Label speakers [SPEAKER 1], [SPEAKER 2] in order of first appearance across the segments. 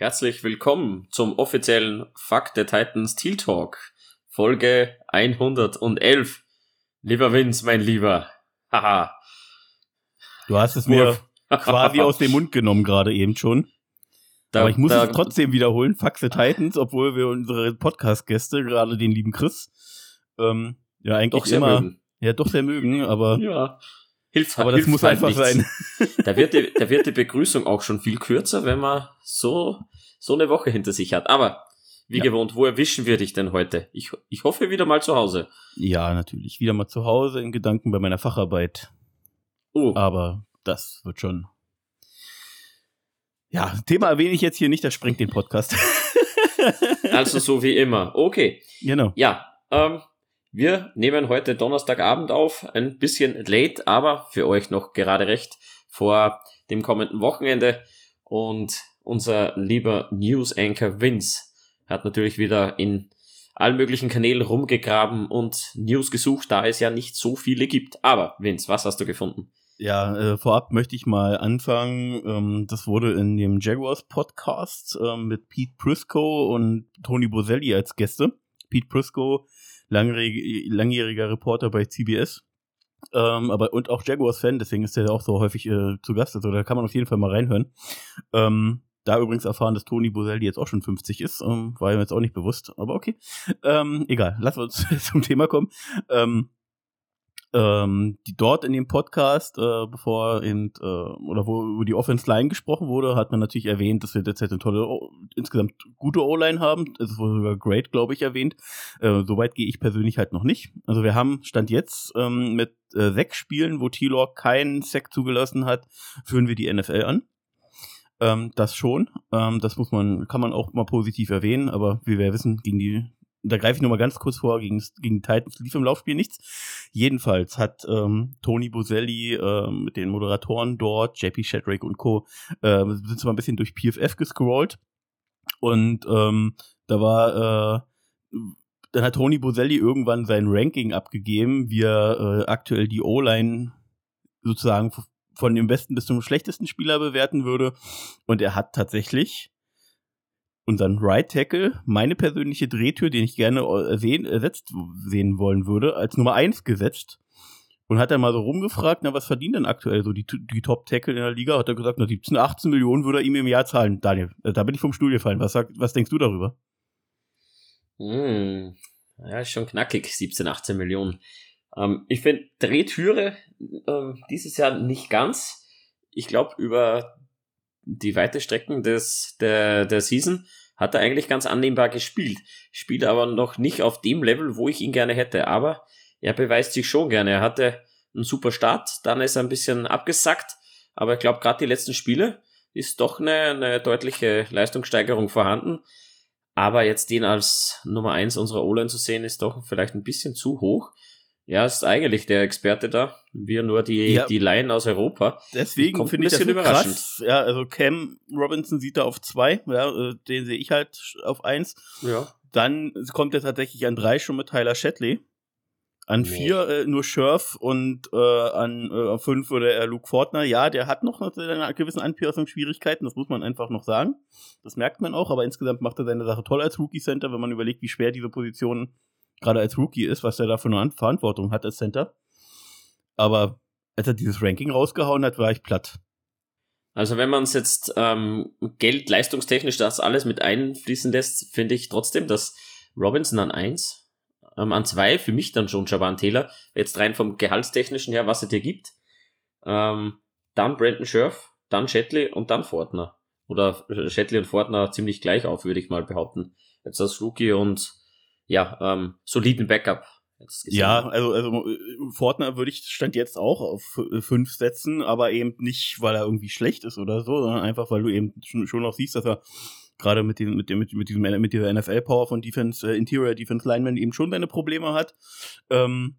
[SPEAKER 1] Herzlich willkommen zum offiziellen Fuck the Titans Steel Talk, Folge 111. Lieber Vince, mein Lieber. Haha.
[SPEAKER 2] Du hast es mir quasi aus dem Mund genommen gerade eben schon. Da, Aber ich muss da, es trotzdem wiederholen. Fuck the Titans, obwohl wir unsere Podcast-Gäste, gerade den lieben Chris, ähm, ja eigentlich doch immer, mögen. ja doch sehr mögen, aber
[SPEAKER 1] ja. Hilft,
[SPEAKER 2] aber das hilft muss halt einfach nichts.
[SPEAKER 1] sein. Da wird, die, da wird die Begrüßung auch schon viel kürzer, wenn man so, so eine Woche hinter sich hat. Aber wie ja. gewohnt, wo erwischen wir dich denn heute? Ich, ich hoffe wieder mal zu Hause.
[SPEAKER 2] Ja, natürlich. Wieder mal zu Hause in Gedanken bei meiner Facharbeit. Oh. Aber das wird schon. Ja, Thema erwähne ich jetzt hier nicht, das sprengt den Podcast.
[SPEAKER 1] also so wie immer. Okay.
[SPEAKER 2] Genau.
[SPEAKER 1] Ja, ähm, wir nehmen heute Donnerstagabend auf, ein bisschen late, aber für euch noch gerade recht vor dem kommenden Wochenende. Und unser lieber News Anchor Vince hat natürlich wieder in allen möglichen Kanälen rumgegraben und News gesucht, da es ja nicht so viele gibt. Aber Vince, was hast du gefunden?
[SPEAKER 2] Ja, äh, vorab möchte ich mal anfangen. Ähm, das wurde in dem Jaguars Podcast äh, mit Pete Prisco und Tony Boselli als Gäste. Pete Prisco langjähriger Reporter bei CBS. Ähm, aber und auch Jaguars-Fan, deswegen ist er auch so häufig äh, zu Gast. Also da kann man auf jeden Fall mal reinhören. Ähm, da übrigens erfahren, dass Tony Boselli jetzt auch schon 50 ist, ähm, war mir jetzt auch nicht bewusst, aber okay. Ähm, egal, wir uns zum Thema kommen. Ähm, ähm, die dort in dem Podcast, äh, bevor eben, äh, oder wo über die Offense Line gesprochen wurde, hat man natürlich erwähnt, dass wir derzeit eine tolle, insgesamt gute O-Line haben. Es wurde sogar great, glaube ich, erwähnt. Äh, Soweit gehe ich persönlich halt noch nicht. Also wir haben Stand jetzt ähm, mit äh, sechs Spielen, wo T-Law keinen Sack zugelassen hat, führen wir die NFL an. Ähm, das schon. Ähm, das muss man, kann man auch mal positiv erwähnen, aber wie wir wissen, gegen die da greife ich nur mal ganz kurz vor, gegen, gegen Titans lief im Laufspiel nichts. Jedenfalls hat ähm, Tony Boselli äh, mit den Moderatoren dort, JP Shadrake und Co., äh, sind mal ein bisschen durch PFF gescrollt. Und ähm, da war, äh, dann hat Tony Boselli irgendwann sein Ranking abgegeben, wie er äh, aktuell die O-Line sozusagen von dem besten bis zum schlechtesten Spieler bewerten würde. Und er hat tatsächlich unseren Right Tackle, meine persönliche Drehtür, den ich gerne äh, sehen, ersetzt sehen wollen würde, als Nummer eins gesetzt. Und hat dann mal so rumgefragt, na, was verdienen denn aktuell so die, die Top-Tackle in der Liga? Hat er gesagt, na, 17, 18 Millionen würde er ihm im Jahr zahlen. Daniel, äh, da bin ich vom Stuhl gefallen. Was, was denkst du darüber?
[SPEAKER 1] Hm, ja, ist schon knackig, 17, 18 Millionen. Ähm, ich finde Drehtüre äh, dieses Jahr nicht ganz. Ich glaube, über die weite Strecken des, der, der Season hat er eigentlich ganz annehmbar gespielt. Spielt aber noch nicht auf dem Level, wo ich ihn gerne hätte. Aber er beweist sich schon gerne. Er hatte einen super Start, dann ist er ein bisschen abgesackt. Aber ich glaube, gerade die letzten Spiele ist doch eine, eine deutliche Leistungssteigerung vorhanden. Aber jetzt den als Nummer eins unserer O-Line zu sehen, ist doch vielleicht ein bisschen zu hoch. Ja, ist eigentlich der Experte da. Wir nur die, ja. die Laien aus Europa.
[SPEAKER 2] Deswegen finde ich das so krass. Ja, also Cam Robinson sieht da auf zwei, ja, äh, den sehe ich halt auf eins.
[SPEAKER 1] Ja.
[SPEAKER 2] Dann kommt er tatsächlich an drei schon mit Tyler Shetley. An nee. vier äh, nur Scherf und äh, an äh, fünf würde er Luke Fortner. Ja, der hat noch eine gewissen Anpassungsschwierigkeiten, das muss man einfach noch sagen. Das merkt man auch, aber insgesamt macht er seine Sache toll als Rookie Center, wenn man überlegt, wie schwer diese Positionen gerade als Rookie ist, was er da für eine Verantwortung hat als Center. Aber als er dieses Ranking rausgehauen hat, war ich platt.
[SPEAKER 1] Also wenn man es jetzt ähm, Geld, leistungstechnisch das alles mit einfließen lässt, finde ich trotzdem, dass Robinson an 1, ähm, an 2 für mich dann schon Javan Taylor, jetzt rein vom Gehaltstechnischen her, was er dir gibt. Ähm, dann Brandon Scherf, dann Shetley und dann Fortner. Oder Shetley und Fortner ziemlich gleich auf, würde ich mal behaupten. Jetzt als Rookie und ja, ähm, soliden Backup.
[SPEAKER 2] Ja, also, also Fortner würde ich Stand jetzt auch auf fünf setzen, aber eben nicht, weil er irgendwie schlecht ist oder so, sondern einfach, weil du eben schon, schon noch siehst, dass er gerade mit dem, mit dem, mit, mit diesem, mit dieser NFL-Power von Defense, äh, Interior Defense Lineman eben schon seine Probleme hat. Ähm,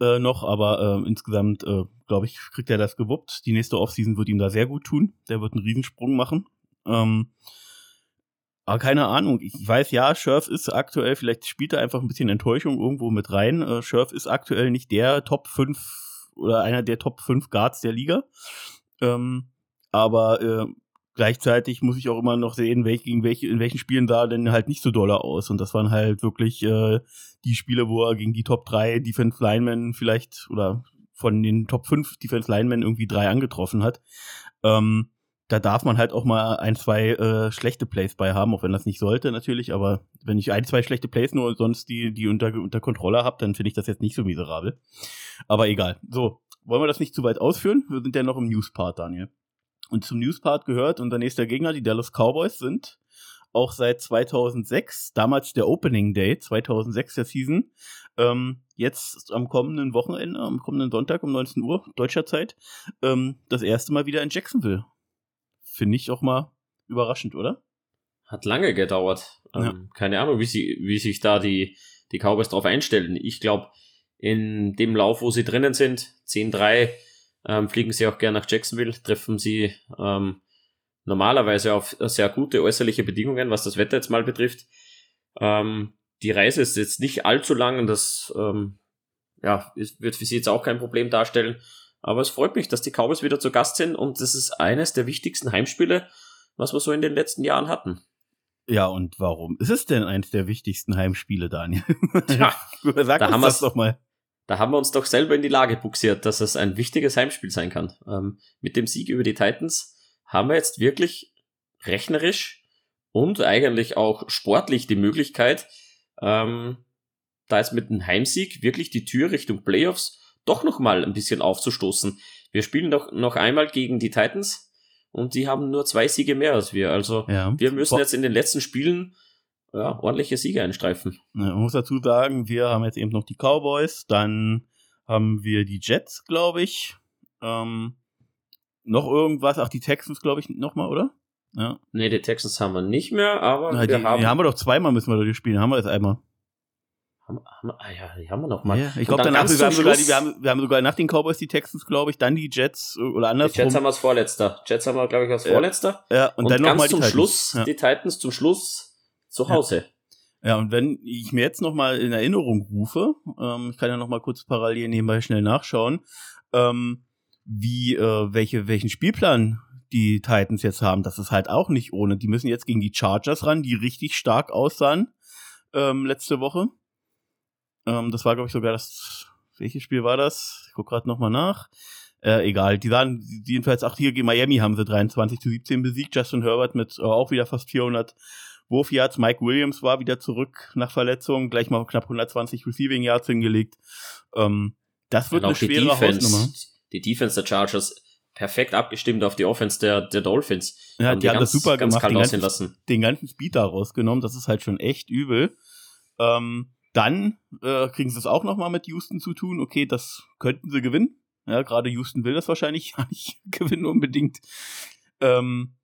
[SPEAKER 2] äh, noch, aber äh, insgesamt, äh, glaube ich, kriegt er das gewuppt. Die nächste Offseason wird ihm da sehr gut tun. Der wird einen Riesensprung machen. Ähm, aber keine Ahnung. Ich weiß ja, Scherf ist aktuell, vielleicht spielt er einfach ein bisschen Enttäuschung irgendwo mit rein. Äh, Scherf ist aktuell nicht der Top 5 oder einer der Top 5 Guards der Liga. Ähm, aber äh, gleichzeitig muss ich auch immer noch sehen, welch, gegen welche, in welchen Spielen sah er denn halt nicht so doller aus. Und das waren halt wirklich äh, die Spiele, wo er gegen die Top 3 Defense Linemen vielleicht oder von den Top 5 Defense Linemen irgendwie drei angetroffen hat. Ähm, da darf man halt auch mal ein, zwei äh, schlechte Plays bei haben, auch wenn das nicht sollte natürlich, aber wenn ich ein, zwei schlechte Plays nur sonst die, die unter, unter Kontrolle habe, dann finde ich das jetzt nicht so miserabel. Aber egal. So, wollen wir das nicht zu weit ausführen? Wir sind ja noch im News-Part, Daniel. Und zum News-Part gehört unser nächster Gegner, die Dallas Cowboys, sind auch seit 2006, damals der Opening Day, 2006 der Season, ähm, jetzt am kommenden Wochenende, am kommenden Sonntag um 19 Uhr deutscher Zeit, ähm, das erste Mal wieder in Jacksonville. Finde ich auch mal überraschend, oder?
[SPEAKER 1] Hat lange gedauert. Ähm, ja. Keine Ahnung, wie, sie, wie sich da die, die Cowboys drauf einstellen. Ich glaube, in dem Lauf, wo sie drinnen sind, 10-3, ähm, fliegen sie auch gerne nach Jacksonville, treffen sie ähm, normalerweise auf sehr gute äußerliche Bedingungen, was das Wetter jetzt mal betrifft. Ähm, die Reise ist jetzt nicht allzu lang und das ähm, ja, wird für sie jetzt auch kein Problem darstellen. Aber es freut mich, dass die Cowboys wieder zu Gast sind und das ist eines der wichtigsten Heimspiele, was wir so in den letzten Jahren hatten.
[SPEAKER 2] Ja, und warum ist es denn eines der wichtigsten Heimspiele, Daniel?
[SPEAKER 1] Ja, Sag da uns das doch mal da haben wir uns doch selber in die Lage buxiert, dass es ein wichtiges Heimspiel sein kann. Ähm, mit dem Sieg über die Titans haben wir jetzt wirklich rechnerisch und eigentlich auch sportlich die Möglichkeit, ähm, da jetzt mit einem Heimsieg wirklich die Tür Richtung Playoffs doch nochmal ein bisschen aufzustoßen. Wir spielen doch noch einmal gegen die Titans und die haben nur zwei Siege mehr als wir. Also ja. wir müssen jetzt in den letzten Spielen ja, ordentliche Siege einstreifen.
[SPEAKER 2] Man muss dazu sagen, wir haben jetzt eben noch die Cowboys, dann haben wir die Jets, glaube ich. Ähm, noch irgendwas, ach, die Texans, glaube ich, nochmal, oder?
[SPEAKER 1] Ja. Nee, die Texans haben wir nicht mehr, aber
[SPEAKER 2] Na,
[SPEAKER 1] wir
[SPEAKER 2] die, haben. Die haben wir doch zweimal müssen wir die spielen, haben wir jetzt einmal.
[SPEAKER 1] Haben, haben, ah ja, die haben wir noch mal. Ja,
[SPEAKER 2] ich glaube, danach wir haben, sogar die, wir, haben, wir haben sogar nach den Cowboys die Texans, glaube ich, dann die Jets oder andersrum.
[SPEAKER 1] Die Jets haben wir als Vorletzter. Jets haben wir, glaube ich, als Vorletzter.
[SPEAKER 2] Ja, und, und dann
[SPEAKER 1] ganz
[SPEAKER 2] noch mal
[SPEAKER 1] zum Schluss, ja. die Titans zum Schluss zu Hause.
[SPEAKER 2] Ja. ja, und wenn ich mir jetzt nochmal in Erinnerung rufe, ähm, ich kann ja nochmal kurz parallel nebenbei schnell nachschauen, ähm, wie, äh, welche, welchen Spielplan die Titans jetzt haben, das ist halt auch nicht ohne. Die müssen jetzt gegen die Chargers ran, die richtig stark aussahen ähm, letzte Woche. Ähm, das war, glaube ich, sogar das. Welches Spiel war das? Ich guck gerade nochmal nach. Äh, egal, die sahen jedenfalls auch hier gegen Miami haben sie 23 zu 17 besiegt. Justin Herbert mit äh, auch wieder fast 400 Wurfyards. Mike Williams war wieder zurück nach Verletzung, gleich mal knapp 120 Receiving Yards hingelegt. Ähm, das wird eine schwere Defense, Hausnummer.
[SPEAKER 1] Die Defense der Chargers perfekt abgestimmt auf die Offense der, der Dolphins.
[SPEAKER 2] Ja, die haben das super gemacht, den ganzen, den ganzen Speed da rausgenommen. Das ist halt schon echt übel. Ähm, dann äh, kriegen sie es auch noch mal mit Houston zu tun. Okay, das könnten sie gewinnen. Ja, gerade Houston will das wahrscheinlich gar nicht gewinnen unbedingt. Ähm,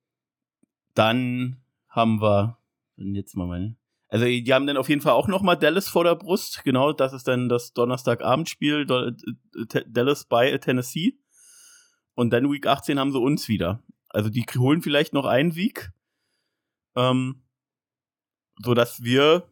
[SPEAKER 2] dann haben wir jetzt mal meine. Also die haben dann auf jeden Fall auch noch mal Dallas vor der Brust. Genau, das ist dann das Donnerstagabendspiel Dallas bei Tennessee. Und dann Week 18 haben sie uns wieder. Also die holen vielleicht noch einen Sieg, ähm, so dass wir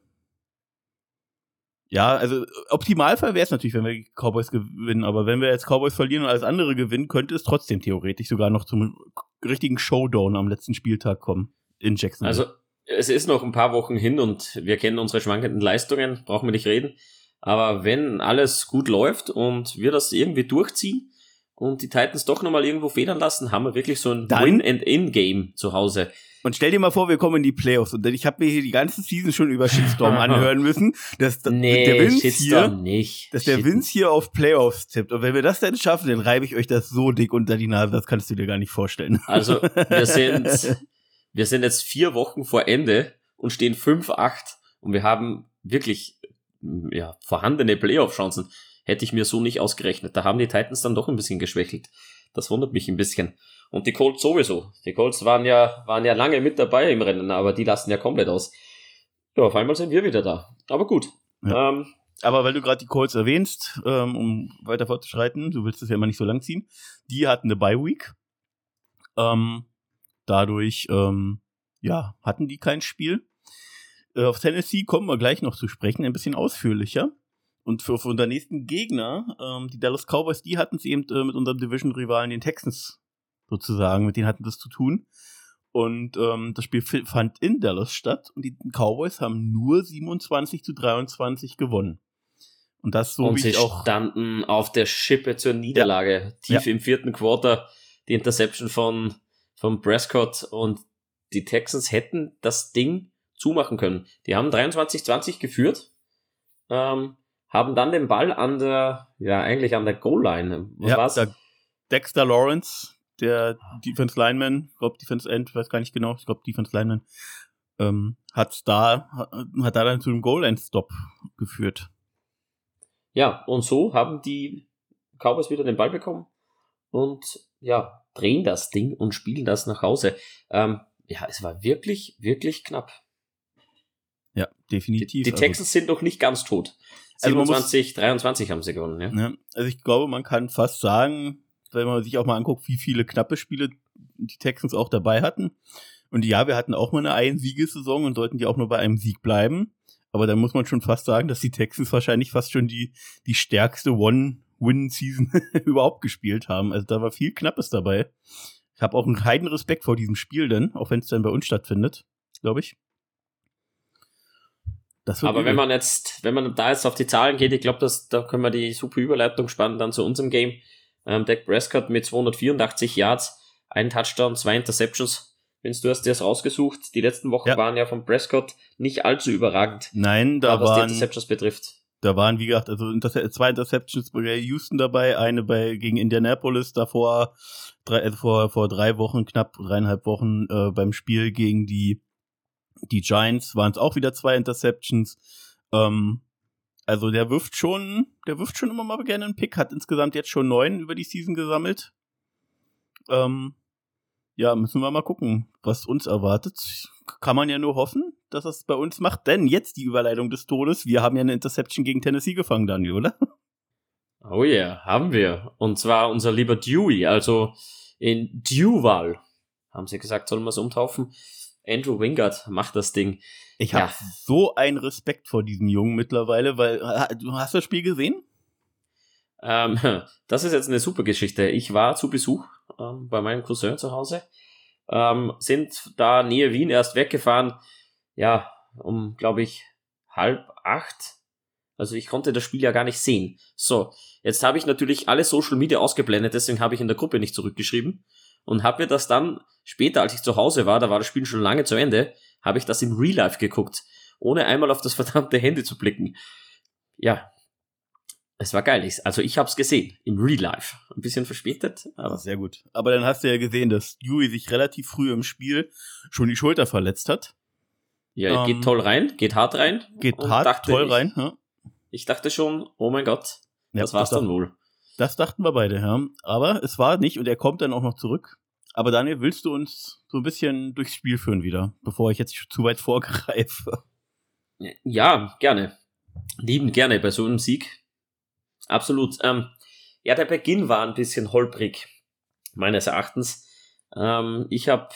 [SPEAKER 2] ja, also Optimalfall wäre es natürlich, wenn wir Cowboys gewinnen, aber wenn wir jetzt Cowboys verlieren und alles andere gewinnen, könnte es trotzdem theoretisch sogar noch zum richtigen Showdown am letzten Spieltag kommen in Jackson.
[SPEAKER 1] Also es ist noch ein paar Wochen hin und wir kennen unsere schwankenden Leistungen, brauchen wir nicht reden. Aber wenn alles gut läuft und wir das irgendwie durchziehen und die Titans doch nochmal irgendwo federn lassen, haben wir wirklich so ein Win-and-In-Game zu Hause.
[SPEAKER 2] Und stell dir mal vor, wir kommen in die Playoffs und ich habe mir hier die ganze Season schon über Shitstorm anhören müssen, dass,
[SPEAKER 1] nee, der Vince hier, nicht.
[SPEAKER 2] dass der Vince hier auf Playoffs tippt. Und wenn wir das dann schaffen, dann reibe ich euch das so dick unter die Nase, das kannst du dir gar nicht vorstellen.
[SPEAKER 1] Also wir sind wir sind jetzt vier Wochen vor Ende und stehen 5-8 und wir haben wirklich ja, vorhandene Playoff-Chancen. Hätte ich mir so nicht ausgerechnet. Da haben die Titans dann doch ein bisschen geschwächelt. Das wundert mich ein bisschen. Und die Colts sowieso. Die Colts waren ja, waren ja lange mit dabei im Rennen, aber die lassen ja komplett aus. Ja, auf einmal sind wir wieder da. Aber gut.
[SPEAKER 2] Ja. Ähm, aber weil du gerade die Colts erwähnst, ähm, um weiter fortzuschreiten, du willst das ja immer nicht so lang ziehen, die hatten eine Bye Week. Ähm, Dadurch, ähm, ja, hatten die kein Spiel. Äh, auf Tennessee kommen wir gleich noch zu sprechen, ein bisschen ausführlicher. Und für, für unseren nächsten Gegner, ähm, die Dallas Cowboys, die hatten es eben äh, mit unserem Division-Rivalen, den Texans, sozusagen, mit denen hatten das zu tun. Und ähm, das Spiel fand in Dallas statt und die Cowboys haben nur 27 zu 23 gewonnen.
[SPEAKER 1] Und das so und wie sie auch standen auf der Schippe zur Niederlage. Ja. Tief ja. im vierten Quarter die Interception von, von Prescott und die Texans hätten das Ding zumachen können. Die haben 23-20 geführt, ähm, haben dann den Ball an der, ja, eigentlich an der Goal-Line.
[SPEAKER 2] Was ja, war's? Dexter Lawrence, der Defense Lineman, ich glaube Defense End, weiß gar nicht genau, ich glaube Defense Lineman, ähm, hat da, hat da dann zu einem Goal-End-Stop geführt.
[SPEAKER 1] Ja, und so haben die Cowboys wieder den Ball bekommen und ja, drehen das Ding und spielen das nach Hause. Ähm, ja, es war wirklich, wirklich knapp.
[SPEAKER 2] Ja, definitiv.
[SPEAKER 1] Die, die also Texans also, sind noch nicht ganz tot. 27, muss, 23 haben sie gewonnen, ja.
[SPEAKER 2] ja. Also ich glaube, man kann fast sagen, wenn man sich auch mal anguckt, wie viele knappe Spiele die Texans auch dabei hatten. Und ja, wir hatten auch mal eine Einsiegesaison und sollten die auch nur bei einem Sieg bleiben. Aber dann muss man schon fast sagen, dass die Texans wahrscheinlich fast schon die, die stärkste One-Win-Season überhaupt gespielt haben. Also da war viel Knappes dabei. Ich habe auch einen heiden Respekt vor diesem Spiel denn, auch wenn es dann bei uns stattfindet, glaube ich.
[SPEAKER 1] Aber wenn man jetzt, wenn man da jetzt auf die Zahlen geht, ich glaube, da können wir die super Überleitung spannen dann zu unserem Game. Ähm, Dak Prescott mit 284 Yards, ein Touchdown, zwei Interceptions. Vince, du hast dir das rausgesucht. Die letzten Wochen ja. waren ja von Prescott nicht allzu überragend.
[SPEAKER 2] Nein, da was waren,
[SPEAKER 1] die Interceptions betrifft.
[SPEAKER 2] Da waren, wie gesagt, also zwei Interceptions bei Houston dabei, eine bei gegen Indianapolis, davor drei, also vor, vor drei Wochen, knapp dreieinhalb Wochen äh, beim Spiel gegen die, die Giants waren es auch wieder zwei Interceptions. Ähm, also der wirft schon, der wirft schon immer mal gerne einen Pick, hat insgesamt jetzt schon neun über die Season gesammelt. Ähm, ja, müssen wir mal gucken, was uns erwartet. Kann man ja nur hoffen, dass es bei uns macht, denn jetzt die Überleitung des Todes. Wir haben ja eine Interception gegen Tennessee gefangen, Daniel, oder?
[SPEAKER 1] Oh yeah, haben wir. Und zwar unser lieber Dewey, also in Duval, haben sie gesagt, sollen wir es umtaufen. Andrew Wingard macht das Ding.
[SPEAKER 2] Ich habe ja. so einen Respekt vor diesem Jungen mittlerweile, weil du hast das Spiel gesehen?
[SPEAKER 1] Ähm, das ist jetzt eine super Geschichte. Ich war zu Besuch ähm, bei meinem Cousin zu Hause, ähm, sind da nähe Wien erst weggefahren, ja, um, glaube ich, halb acht. Also ich konnte das Spiel ja gar nicht sehen. So, jetzt habe ich natürlich alle Social Media ausgeblendet, deswegen habe ich in der Gruppe nicht zurückgeschrieben und habe mir das dann später, als ich zu Hause war, da war das Spiel schon lange zu Ende, habe ich das im Real Life geguckt, ohne einmal auf das verdammte Handy zu blicken. Ja, es war geil. Also ich habe es gesehen im Real Life. Ein bisschen verspätet,
[SPEAKER 2] aber sehr gut. Aber dann hast du ja gesehen, dass Dewey sich relativ früh im Spiel schon die Schulter verletzt hat.
[SPEAKER 1] Ja, ähm, geht toll rein, geht hart rein.
[SPEAKER 2] Geht hart, toll ich, rein. Ja.
[SPEAKER 1] Ich dachte schon, oh mein Gott, ja, das war's das dann wohl.
[SPEAKER 2] Das dachten wir beide, ja. Aber es war nicht und er kommt dann auch noch zurück. Aber Daniel, willst du uns so ein bisschen durchs Spiel führen wieder, bevor ich jetzt zu weit vorgreife?
[SPEAKER 1] Ja, gerne. Lieben gerne bei so einem Sieg Absolut. Ähm, ja, der Beginn war ein bisschen holprig, meines Erachtens. Ähm, ich habe,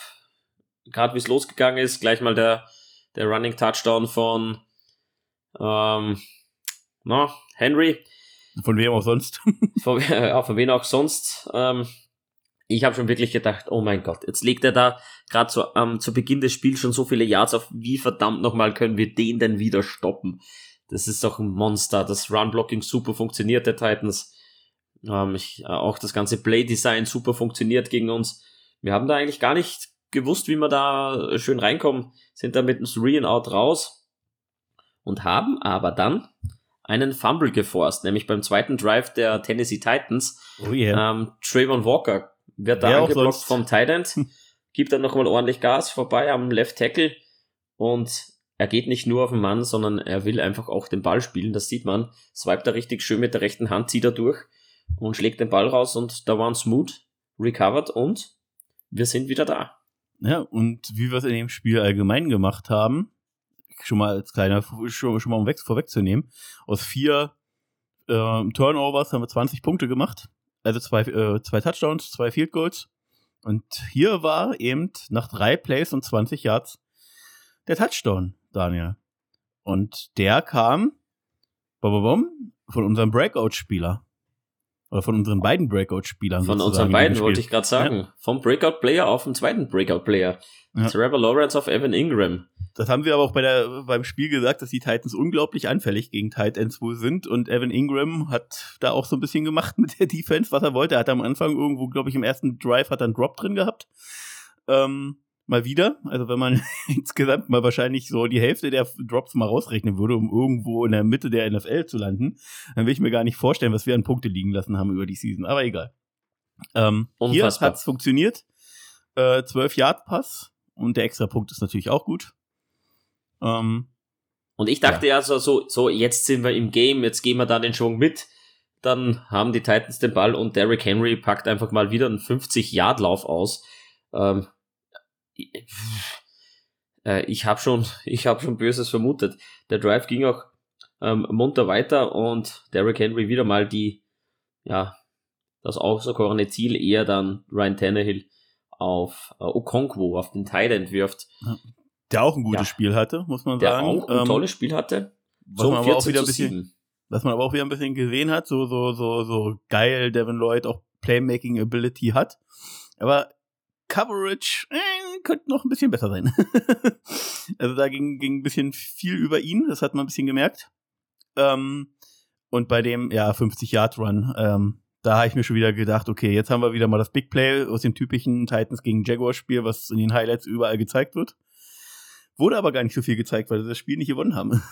[SPEAKER 1] gerade wie es losgegangen ist, gleich mal der, der Running Touchdown von ähm, na, Henry.
[SPEAKER 2] Von wem auch sonst.
[SPEAKER 1] von, ja, von wem auch sonst. Ähm, ich habe schon wirklich gedacht, oh mein Gott, jetzt legt er da gerade so ähm, zu Beginn des Spiels schon so viele Yards auf. Wie verdammt nochmal können wir den denn wieder stoppen? Das ist doch ein Monster. Das Run-Blocking super funktioniert der Titans. Ähm, ich, äh, auch das ganze Play-Design super funktioniert gegen uns. Wir haben da eigentlich gar nicht gewusst, wie wir da schön reinkommen. Sind da mit einem Three and Out raus und haben aber dann einen Fumble geforst, nämlich beim zweiten Drive der Tennessee Titans. Oh yeah. ähm, Trayvon Walker wird da angeblockt vom Tight End, gibt dann nochmal ordentlich Gas vorbei am Left Tackle und er geht nicht nur auf den Mann, sondern er will einfach auch den Ball spielen. Das sieht man. Swipet er richtig schön mit der rechten Hand, zieht er durch und schlägt den Ball raus und da waren Smooth recovered und wir sind wieder da.
[SPEAKER 2] Ja, und wie wir es in dem Spiel allgemein gemacht haben, schon mal als kleiner, schon, schon mal um weg, vorwegzunehmen, aus vier äh, Turnovers haben wir 20 Punkte gemacht. Also zwei, äh, zwei Touchdowns, zwei Field Goals. Und hier war eben nach drei Plays und 20 Yards der Touchdown. Daniel. Und der kam von unserem Breakout-Spieler. Oder von unseren beiden Breakout-Spielern.
[SPEAKER 1] Von unseren beiden, wollte ich gerade sagen. Ja. Vom Breakout-Player auf den zweiten Breakout-Player. Ja. Trevor Lawrence auf Evan Ingram.
[SPEAKER 2] Das haben wir aber auch bei der, beim Spiel gesagt, dass die Titans unglaublich anfällig gegen Tight Ends wohl sind. Und Evan Ingram hat da auch so ein bisschen gemacht mit der Defense, was er wollte. Er hat am Anfang irgendwo, glaube ich, im ersten Drive hat er einen Drop drin gehabt. Ähm, mal wieder. Also wenn man insgesamt mal wahrscheinlich so die Hälfte der Drops mal rausrechnen würde, um irgendwo in der Mitte der NFL zu landen, dann will ich mir gar nicht vorstellen, was wir an Punkte liegen lassen haben über die Season. Aber egal. Ähm, hier hat es funktioniert. Äh, 12 Yard Pass und der extra Punkt ist natürlich auch gut.
[SPEAKER 1] Ähm, und ich dachte ja, ja so, so, so, jetzt sind wir im Game, jetzt gehen wir da den Schwung mit. Dann haben die Titans den Ball und Derrick Henry packt einfach mal wieder einen 50-Yard-Lauf aus. Ähm, äh, ich habe schon, ich habe schon Böses vermutet. Der Drive ging auch ähm, munter weiter und Derrick Henry wieder mal die, ja, das außerkorene Ziel eher dann Ryan Tannehill auf äh, Okonkwo, auf den Teil entwirft.
[SPEAKER 2] Der auch ein gutes ja. Spiel hatte, muss man sagen.
[SPEAKER 1] Der auch ein ähm, tolles Spiel hatte.
[SPEAKER 2] Was so man aber auch wieder ein bisschen, was man aber auch wieder ein bisschen gesehen hat, so, so, so, so geil Devin Lloyd auch Playmaking Ability hat. Aber Coverage äh, könnte noch ein bisschen besser sein. also da ging, ging ein bisschen viel über ihn, das hat man ein bisschen gemerkt. Ähm, und bei dem, ja, 50-Yard-Run, ähm, da habe ich mir schon wieder gedacht, okay, jetzt haben wir wieder mal das Big Play aus dem typischen Titans gegen Jaguars-Spiel, was in den Highlights überall gezeigt wird. Wurde aber gar nicht so viel gezeigt, weil sie das Spiel nicht gewonnen haben.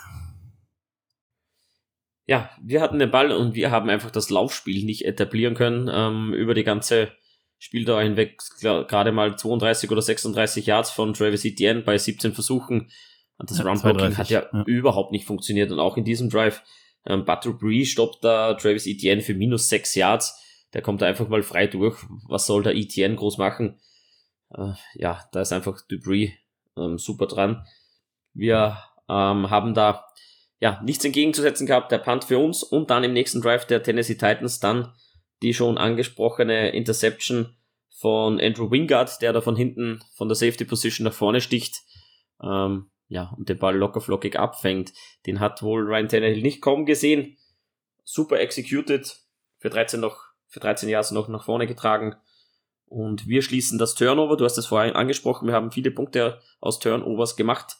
[SPEAKER 1] Ja, wir hatten den Ball und wir haben einfach das Laufspiel nicht etablieren können ähm, über die ganze Spieldauer hinweg gerade mal 32 oder 36 Yards von Travis Etienne bei 17 Versuchen. Und das ja, Runblocking hat ja, ja, überhaupt nicht funktioniert. Und auch in diesem Drive, ähm, Butter Bree stoppt da Travis Etienne für minus 6 Yards. Der kommt da einfach mal frei durch. Was soll der Etienne groß machen? Äh, ja, da ist einfach Dupree ähm, super dran. Wir ähm, haben da ja nichts entgegenzusetzen gehabt. Der Punt für uns und dann im nächsten Drive der Tennessee Titans dann die schon angesprochene Interception von Andrew Wingard, der da von hinten von der Safety Position nach vorne sticht, ähm, ja, und den Ball locker flockig abfängt. Den hat wohl Ryan Tannehill nicht kaum gesehen. Super executed, für 13 noch, für 13 Jahre noch nach vorne getragen. Und wir schließen das Turnover, du hast es vorhin angesprochen, wir haben viele Punkte aus Turnovers gemacht,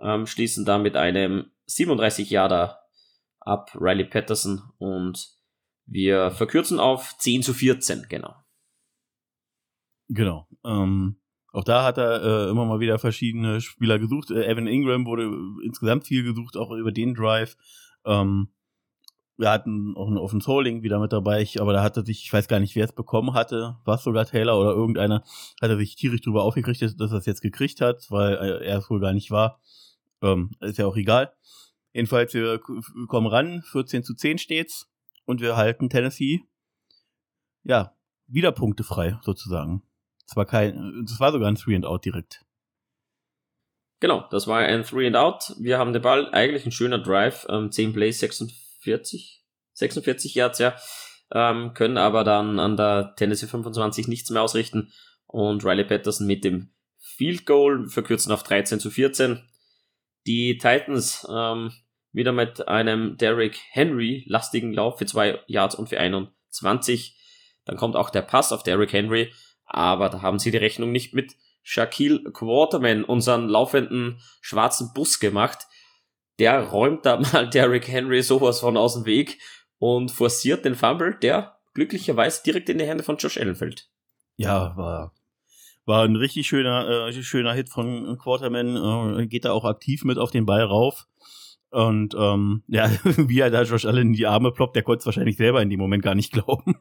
[SPEAKER 1] ähm, schließen da mit einem 37 Jahre ab, Riley Patterson und wir verkürzen auf 10 zu 14, genau.
[SPEAKER 2] Genau. Ähm, auch da hat er äh, immer mal wieder verschiedene Spieler gesucht. Äh, Evan Ingram wurde insgesamt viel gesucht, auch über den Drive. Ähm, wir hatten auch ein Offense Holding wieder mit dabei, ich, aber da hat er sich, ich weiß gar nicht, wer es bekommen hatte, war es sogar Taylor oder irgendeiner, hat er sich tierisch drüber aufgekriegt, dass er es jetzt gekriegt hat, weil äh, er es wohl gar nicht war. Ähm, ist ja auch egal. Jedenfalls, wir kommen ran, 14 zu 10 steht's und wir halten Tennessee, ja, wieder punktefrei sozusagen. Es war kein, das war sogar ein Three and Out direkt.
[SPEAKER 1] Genau, das war ein Three and Out. Wir haben den Ball, eigentlich ein schöner Drive, ähm, 10 Plays, 46, 46 Yards, ja, ähm, können aber dann an der Tennessee 25 nichts mehr ausrichten und Riley Patterson mit dem Field Goal verkürzen auf 13 zu 14. Die Titans ähm, wieder mit einem Derrick Henry lastigen Lauf für zwei Yards und für 21. Dann kommt auch der Pass auf Derrick Henry, aber da haben sie die Rechnung nicht mit Shaquille Quarterman, unseren laufenden schwarzen Bus gemacht. Der räumt da mal Derrick Henry sowas von aus dem Weg und forciert den Fumble, der glücklicherweise direkt in die Hände von Josh Allen fällt.
[SPEAKER 2] Ja, war war ein richtig schöner, äh, schöner Hit von Quarterman. Äh, geht da auch aktiv mit auf den Ball rauf. Und ähm, ja, wie er da Josh Allen in die Arme ploppt, der konnte es wahrscheinlich selber in dem Moment gar nicht glauben.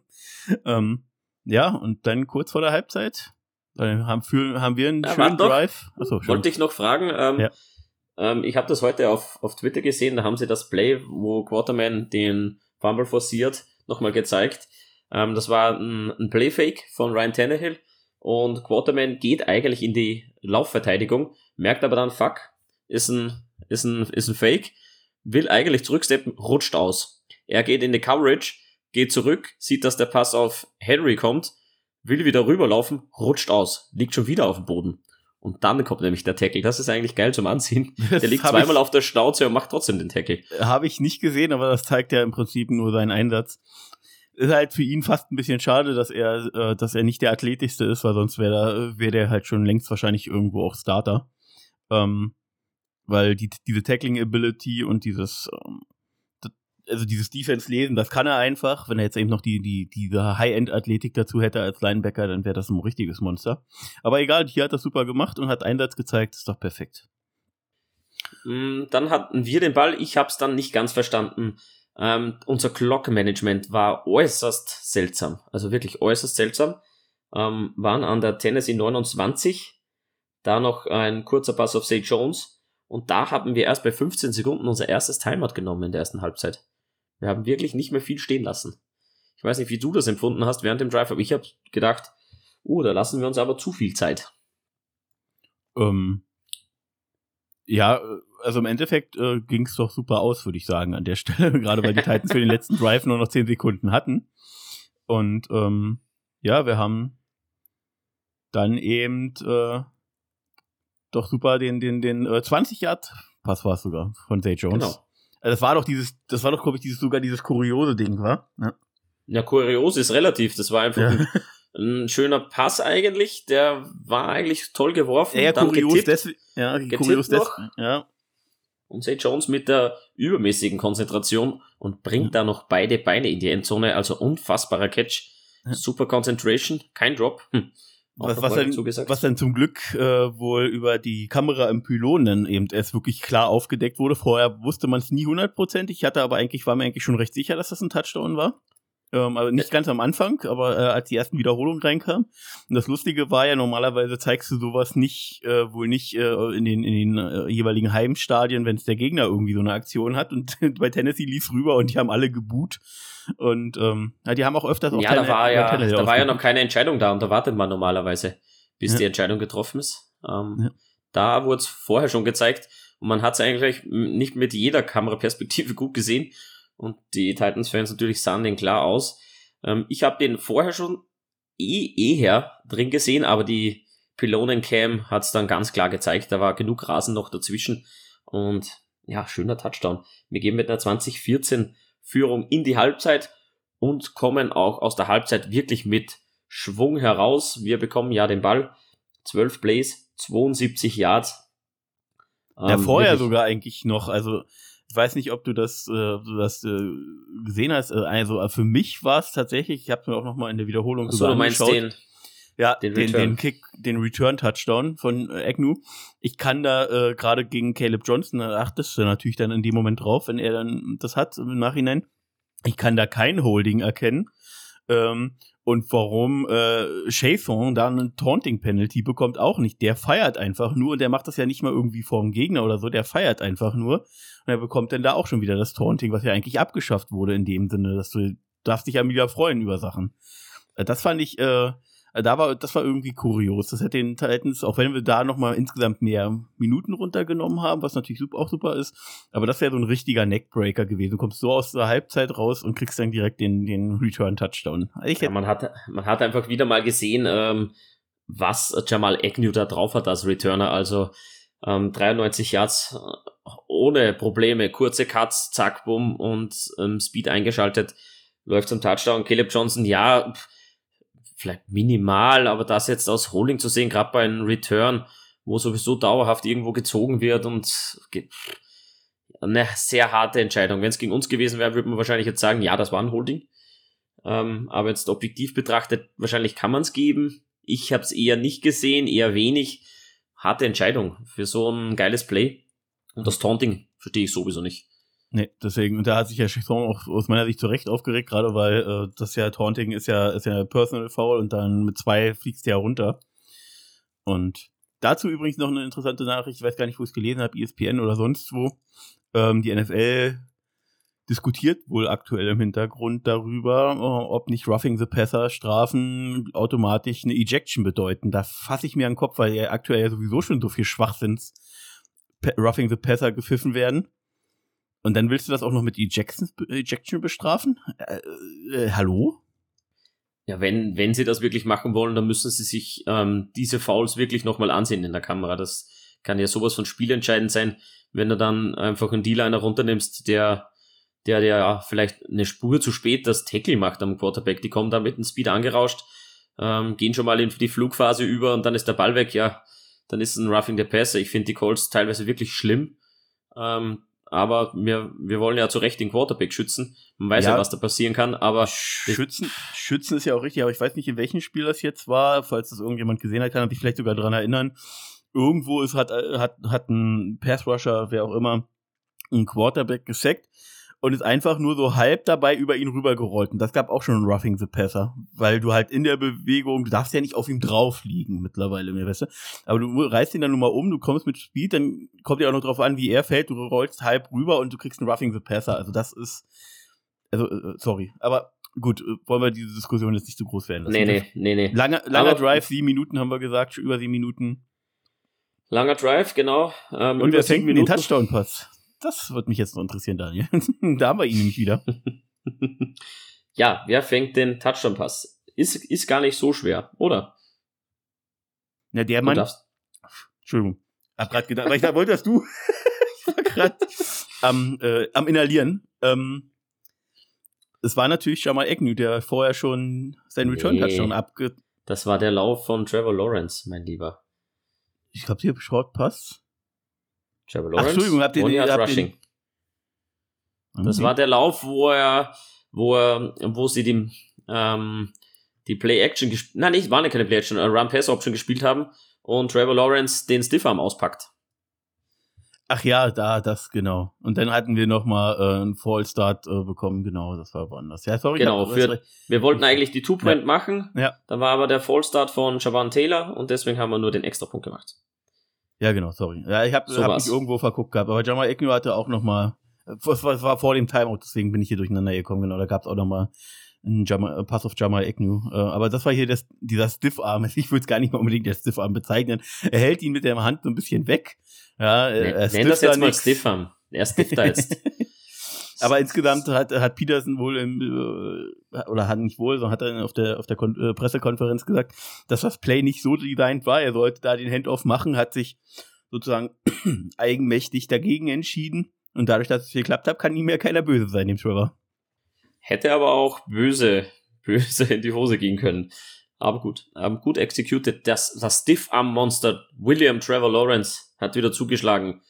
[SPEAKER 2] ähm, ja, und dann kurz vor der Halbzeit haben, für, haben wir einen ja, schönen Drive.
[SPEAKER 1] Achso, Wollte ich noch fragen, ähm, ja. ähm, ich habe das heute auf, auf Twitter gesehen, da haben sie das Play, wo Quarterman den Fumble forciert, nochmal gezeigt. Ähm, das war ein, ein Playfake von Ryan Tannehill und Quarterman geht eigentlich in die Laufverteidigung, merkt aber dann, fuck, ist ein ist ein, ist ein Fake, will eigentlich zurücksteppen, rutscht aus. Er geht in die Coverage, geht zurück, sieht, dass der Pass auf Henry kommt, will wieder rüberlaufen, rutscht aus, liegt schon wieder auf dem Boden. Und dann kommt nämlich der Tackle. Das ist eigentlich geil zum Anziehen. Der liegt zweimal auf der Schnauze und macht trotzdem den Tackle.
[SPEAKER 2] Habe ich nicht gesehen, aber das zeigt ja im Prinzip nur seinen Einsatz. ist halt für ihn fast ein bisschen schade, dass er, äh, dass er nicht der athletischste ist, weil sonst wäre wär der halt schon längst wahrscheinlich irgendwo auch Starter. Ähm, weil die, diese Tackling-Ability und dieses, ähm, also dieses Defense-Lesen, das kann er einfach. Wenn er jetzt eben noch die, die, diese High-End-Athletik dazu hätte als Linebacker, dann wäre das ein richtiges Monster. Aber egal, hier hat das super gemacht und hat Einsatz gezeigt, ist doch perfekt.
[SPEAKER 1] Mm, dann hatten wir den Ball, ich habe es dann nicht ganz verstanden. Ähm, unser Clock-Management war äußerst seltsam, also wirklich äußerst seltsam. Ähm, waren an der Tennessee 29, da noch ein kurzer Pass auf Say Jones und da haben wir erst bei 15 Sekunden unser erstes Timeout genommen in der ersten Halbzeit. Wir haben wirklich nicht mehr viel stehen lassen. Ich weiß nicht, wie du das empfunden hast während dem Drive, aber ich habe gedacht, uh, da lassen wir uns aber zu viel Zeit.
[SPEAKER 2] Ähm, ja, also im Endeffekt äh, ging es doch super aus, würde ich sagen, an der Stelle. Gerade weil die Titans für den letzten Drive nur noch 10 Sekunden hatten. Und ähm, ja, wir haben dann eben äh, doch super den, den, den äh, 20 Yard Pass war es sogar von Zay Jones. Genau. Also das war doch dieses, das war doch, glaube ich, dieses sogar dieses kuriose Ding, war?
[SPEAKER 1] Ja. ja, kurios ist relativ. Das war einfach ja. ein, ein, schöner Pass eigentlich. Der war eigentlich toll geworfen.
[SPEAKER 2] Ja, kurios deswegen. Ja, kurios
[SPEAKER 1] deswegen. Ja. Und Zay Jones mit der übermäßigen Konzentration und bringt ja. da noch beide Beine in die Endzone. Also unfassbarer Catch. Super Concentration, kein Drop. Hm.
[SPEAKER 2] Was, was, dann, was dann zum Glück äh, wohl über die Kamera im Pylon dann eben erst wirklich klar aufgedeckt wurde. Vorher wusste man es nie hundertprozentig. Ich hatte aber eigentlich, war mir eigentlich schon recht sicher, dass das ein Touchdown war. Ähm, aber nicht ganz am Anfang, aber äh, als die ersten Wiederholungen reinkamen. Und das Lustige war ja, normalerweise zeigst du sowas nicht, äh, wohl nicht äh, in den, in den äh, jeweiligen Heimstadien, wenn es der Gegner irgendwie so eine Aktion hat. Und bei Tennessee lief rüber und die haben alle geboot. Und ähm, ja, die haben auch öfters
[SPEAKER 1] auch Ja, da war ja, da war ja noch keine Entscheidung da und da wartet man normalerweise, bis ja. die Entscheidung getroffen ist. Ähm, ja. Da wurde es vorher schon gezeigt und man hat es eigentlich nicht mit jeder Kameraperspektive gut gesehen. Und die Titans-Fans natürlich sahen den klar aus. Ähm, ich habe den vorher schon eh eher drin gesehen, aber die Pylonen-Cam hat es dann ganz klar gezeigt. Da war genug Rasen noch dazwischen. Und ja, schöner Touchdown. Wir gehen mit einer 2014 Führung in die Halbzeit und kommen auch aus der Halbzeit wirklich mit Schwung heraus. Wir bekommen ja den Ball. 12 Plays, 72 Yards.
[SPEAKER 2] Ja, ähm, vorher sogar eigentlich noch. Also ich weiß nicht, ob du das, äh, du das äh, gesehen hast. Äh, also äh, für mich war es tatsächlich, ich habe mir auch noch mal in der Wiederholung
[SPEAKER 1] so, du meinst den,
[SPEAKER 2] ja, den, den, den, Kick, den Return-Touchdown von äh, Agnew. Ich kann da äh, gerade gegen Caleb Johnson, da achtest du natürlich dann in dem Moment drauf, wenn er dann das hat im Nachhinein. Ich kann da kein Holding erkennen. Ähm, und warum äh, Chason da eine Taunting-Penalty bekommt, auch nicht. Der feiert einfach nur und der macht das ja nicht mal irgendwie vorm Gegner oder so, der feiert einfach nur. Und er bekommt dann da auch schon wieder das Taunting, was ja eigentlich abgeschafft wurde in dem Sinne, dass du darfst dich ja wieder freuen über Sachen. Äh, das fand ich, äh, da war, das war irgendwie kurios. Das hätte den Titans, auch wenn wir da nochmal insgesamt mehr Minuten runtergenommen haben, was natürlich super, auch super ist, aber das wäre so ein richtiger Neckbreaker gewesen. Du kommst so aus der Halbzeit raus und kriegst dann direkt den, den Return-Touchdown.
[SPEAKER 1] Ja, man hat, man hat einfach wieder mal gesehen, ähm, was Jamal Agnew da drauf hat als Returner. Also ähm, 93 Yards äh, ohne Probleme, kurze Cuts, zack, bumm und ähm, Speed eingeschaltet, läuft zum Touchdown. Caleb Johnson, ja, pff, vielleicht minimal, aber das jetzt aus Holding zu sehen, gerade bei einem Return, wo sowieso dauerhaft irgendwo gezogen wird und eine sehr harte Entscheidung. Wenn es gegen uns gewesen wäre, würde man wahrscheinlich jetzt sagen, ja, das war ein Holding. Ähm, aber jetzt objektiv betrachtet, wahrscheinlich kann man es geben. Ich habe es eher nicht gesehen, eher wenig. Harte Entscheidung für so ein geiles Play. Und das Taunting verstehe ich sowieso nicht.
[SPEAKER 2] Nee, deswegen, und da hat sich ja Chichon auch aus meiner Sicht zu Recht aufgeregt, gerade weil äh, das ja Taunting ist ja, ist ja Personal Foul und dann mit zwei fliegst du ja runter. Und dazu übrigens noch eine interessante Nachricht, ich weiß gar nicht, wo ich es gelesen habe, ESPN oder sonst wo. Ähm, die NFL diskutiert wohl aktuell im Hintergrund darüber, äh, ob nicht Roughing the Passer Strafen automatisch eine Ejection bedeuten. Da fasse ich mir an den Kopf, weil ja aktuell ja sowieso schon so viel Schwachsinns Roughing the Passer gepfiffen werden. Und dann willst du das auch noch mit Ejection, Ejection bestrafen? Äh, äh, hallo?
[SPEAKER 1] Ja, wenn, wenn sie das wirklich machen wollen, dann müssen sie sich ähm, diese Fouls wirklich nochmal ansehen in der Kamera. Das kann ja sowas von spielentscheidend sein, wenn du dann einfach einen D-Liner runternimmst, der, der, der vielleicht eine Spur zu spät das Tackle macht am Quarterback. Die kommen da mit dem Speed angerauscht, ähm, gehen schon mal in die Flugphase über und dann ist der Ball weg. Ja, dann ist es ein Roughing the Passer. Ich finde die Calls teilweise wirklich schlimm. Ähm, aber wir, wir wollen ja zu Recht den Quarterback schützen. Man weiß ja, ja was da passieren kann, aber.
[SPEAKER 2] Schützen, schützen ist ja auch richtig, aber ich weiß nicht, in welchem Spiel das jetzt war. Falls das irgendjemand gesehen hat, kann er sich vielleicht sogar daran erinnern. Irgendwo ist, hat, hat, hat ein Pass-Rusher, wer auch immer, ein Quarterback gesackt und ist einfach nur so halb dabei über ihn rübergerollt. Und das gab auch schon ein Roughing the Passer, weil du halt in der Bewegung, du darfst ja nicht auf ihm drauf liegen mittlerweile, mir weißt du. Aber du reißt ihn dann nur mal um, du kommst mit Speed, dann kommt ja auch noch drauf an, wie er fällt, du rollst halb rüber und du kriegst einen Roughing the Passer. Also das ist, also, äh, sorry. Aber gut, äh, wollen wir diese Diskussion jetzt nicht zu groß werden
[SPEAKER 1] lassen. Nee, nee, nee, nee.
[SPEAKER 2] Langer, langer Drive, sieben Minuten haben wir gesagt, über sieben Minuten.
[SPEAKER 1] Langer Drive, genau.
[SPEAKER 2] Ähm, und wer fängt den Touchdown-Pass? Das wird mich jetzt noch interessieren, Daniel. da haben wir ihn nämlich wieder.
[SPEAKER 1] ja, wer fängt den Touchdown-Pass? Ist, ist gar nicht so schwer, oder?
[SPEAKER 2] Ja, der Mann. Entschuldigung. Hab grad gedacht, weil ich da wollte, dass du. ich war grad am, äh, am Inhalieren. Ähm, es war natürlich Jamal Agnew, der vorher schon seinen Return-Touchdown abge.
[SPEAKER 1] Das war der Lauf von Trevor Lawrence, mein Lieber.
[SPEAKER 2] Ich habe hier Short Pass.
[SPEAKER 1] Trevor Lawrence. Ach, Entschuldigung, habt ihr den, habt Rushing. Den... Das war der Lauf, wo er, wo er, wo sie die, ähm, die Play-Action gespielt, nein, nicht, war nicht keine Play-Action, Run-Pass-Option gespielt haben und Trevor Lawrence den Stiffarm auspackt.
[SPEAKER 2] Ach ja, da, das, genau. Und dann hatten wir nochmal äh, einen Fall-Start äh, bekommen, genau, das war woanders. Ja,
[SPEAKER 1] sorry. Genau, für, wir wollten eigentlich die Two-Point ja. machen, ja. da war aber der Fall-Start von Javan Taylor und deswegen haben wir nur den Extra-Punkt gemacht.
[SPEAKER 2] Ja, genau, sorry. Ja, ich habe so hab mich irgendwo verguckt gehabt, aber Jamal Agnew hatte auch noch mal, was war, war vor dem Timeout, deswegen bin ich hier durcheinander gekommen, genau, da gab es auch noch mal einen Jamal, Pass auf Jamal Agnew. Äh, aber das war hier das, dieser Stiffarm. Ich würde es gar nicht mal unbedingt als Stiffarm bezeichnen. Er hält ihn mit der Hand so ein bisschen weg. Ja,
[SPEAKER 1] er Nenn das jetzt mal Stiffarm. Er stifft da jetzt.
[SPEAKER 2] Aber insgesamt hat, hat Peterson wohl im, äh, oder hat nicht wohl, sondern hat er auf der, auf der Kon äh, Pressekonferenz gesagt, dass das Play nicht so designt war. Er sollte da den Handoff machen, hat sich sozusagen eigenmächtig dagegen entschieden. Und dadurch, dass es geklappt hat, kann ihm ja keiner böse sein, dem Trevor.
[SPEAKER 1] Hätte aber auch böse, böse in die Hose gehen können. Aber gut, ähm, gut executed. Das, das Stiff-Arm-Monster William Trevor Lawrence hat wieder zugeschlagen.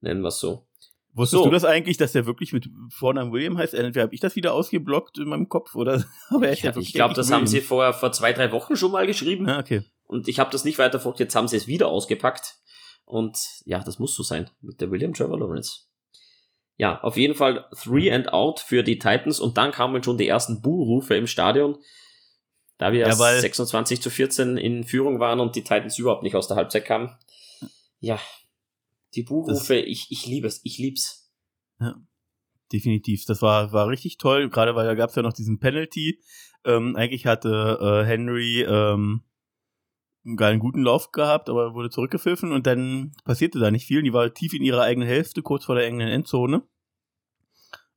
[SPEAKER 1] Nennen wir es so.
[SPEAKER 2] Wusstest so. du das eigentlich, dass der wirklich mit Vornamen William heißt? Entweder habe ich das wieder ausgeblockt in meinem Kopf oder
[SPEAKER 1] aber er ist ja, ja Ich glaube, das William. haben sie vor, vor zwei, drei Wochen schon mal geschrieben.
[SPEAKER 2] Ah, okay.
[SPEAKER 1] Und ich habe das nicht weiter verfolgt, jetzt haben sie es wieder ausgepackt. Und ja, das muss so sein mit der William Trevor Lawrence. Ja, auf jeden Fall three and out für die Titans und dann kamen schon die ersten Buhrufe im Stadion. Da wir ja, 26 zu 14 in Führung waren und die Titans überhaupt nicht aus der Halbzeit kamen. Ja, die Buchrufe, ich, ich liebe es, ich lieb's.
[SPEAKER 2] Ja, definitiv. Das war, war richtig toll, gerade weil da gab es ja noch diesen Penalty. Ähm, eigentlich hatte äh, Henry ähm, einen geilen guten Lauf gehabt, aber wurde zurückgepfiffen und dann passierte da nicht viel. Die war tief in ihrer eigenen Hälfte, kurz vor der eigenen Endzone.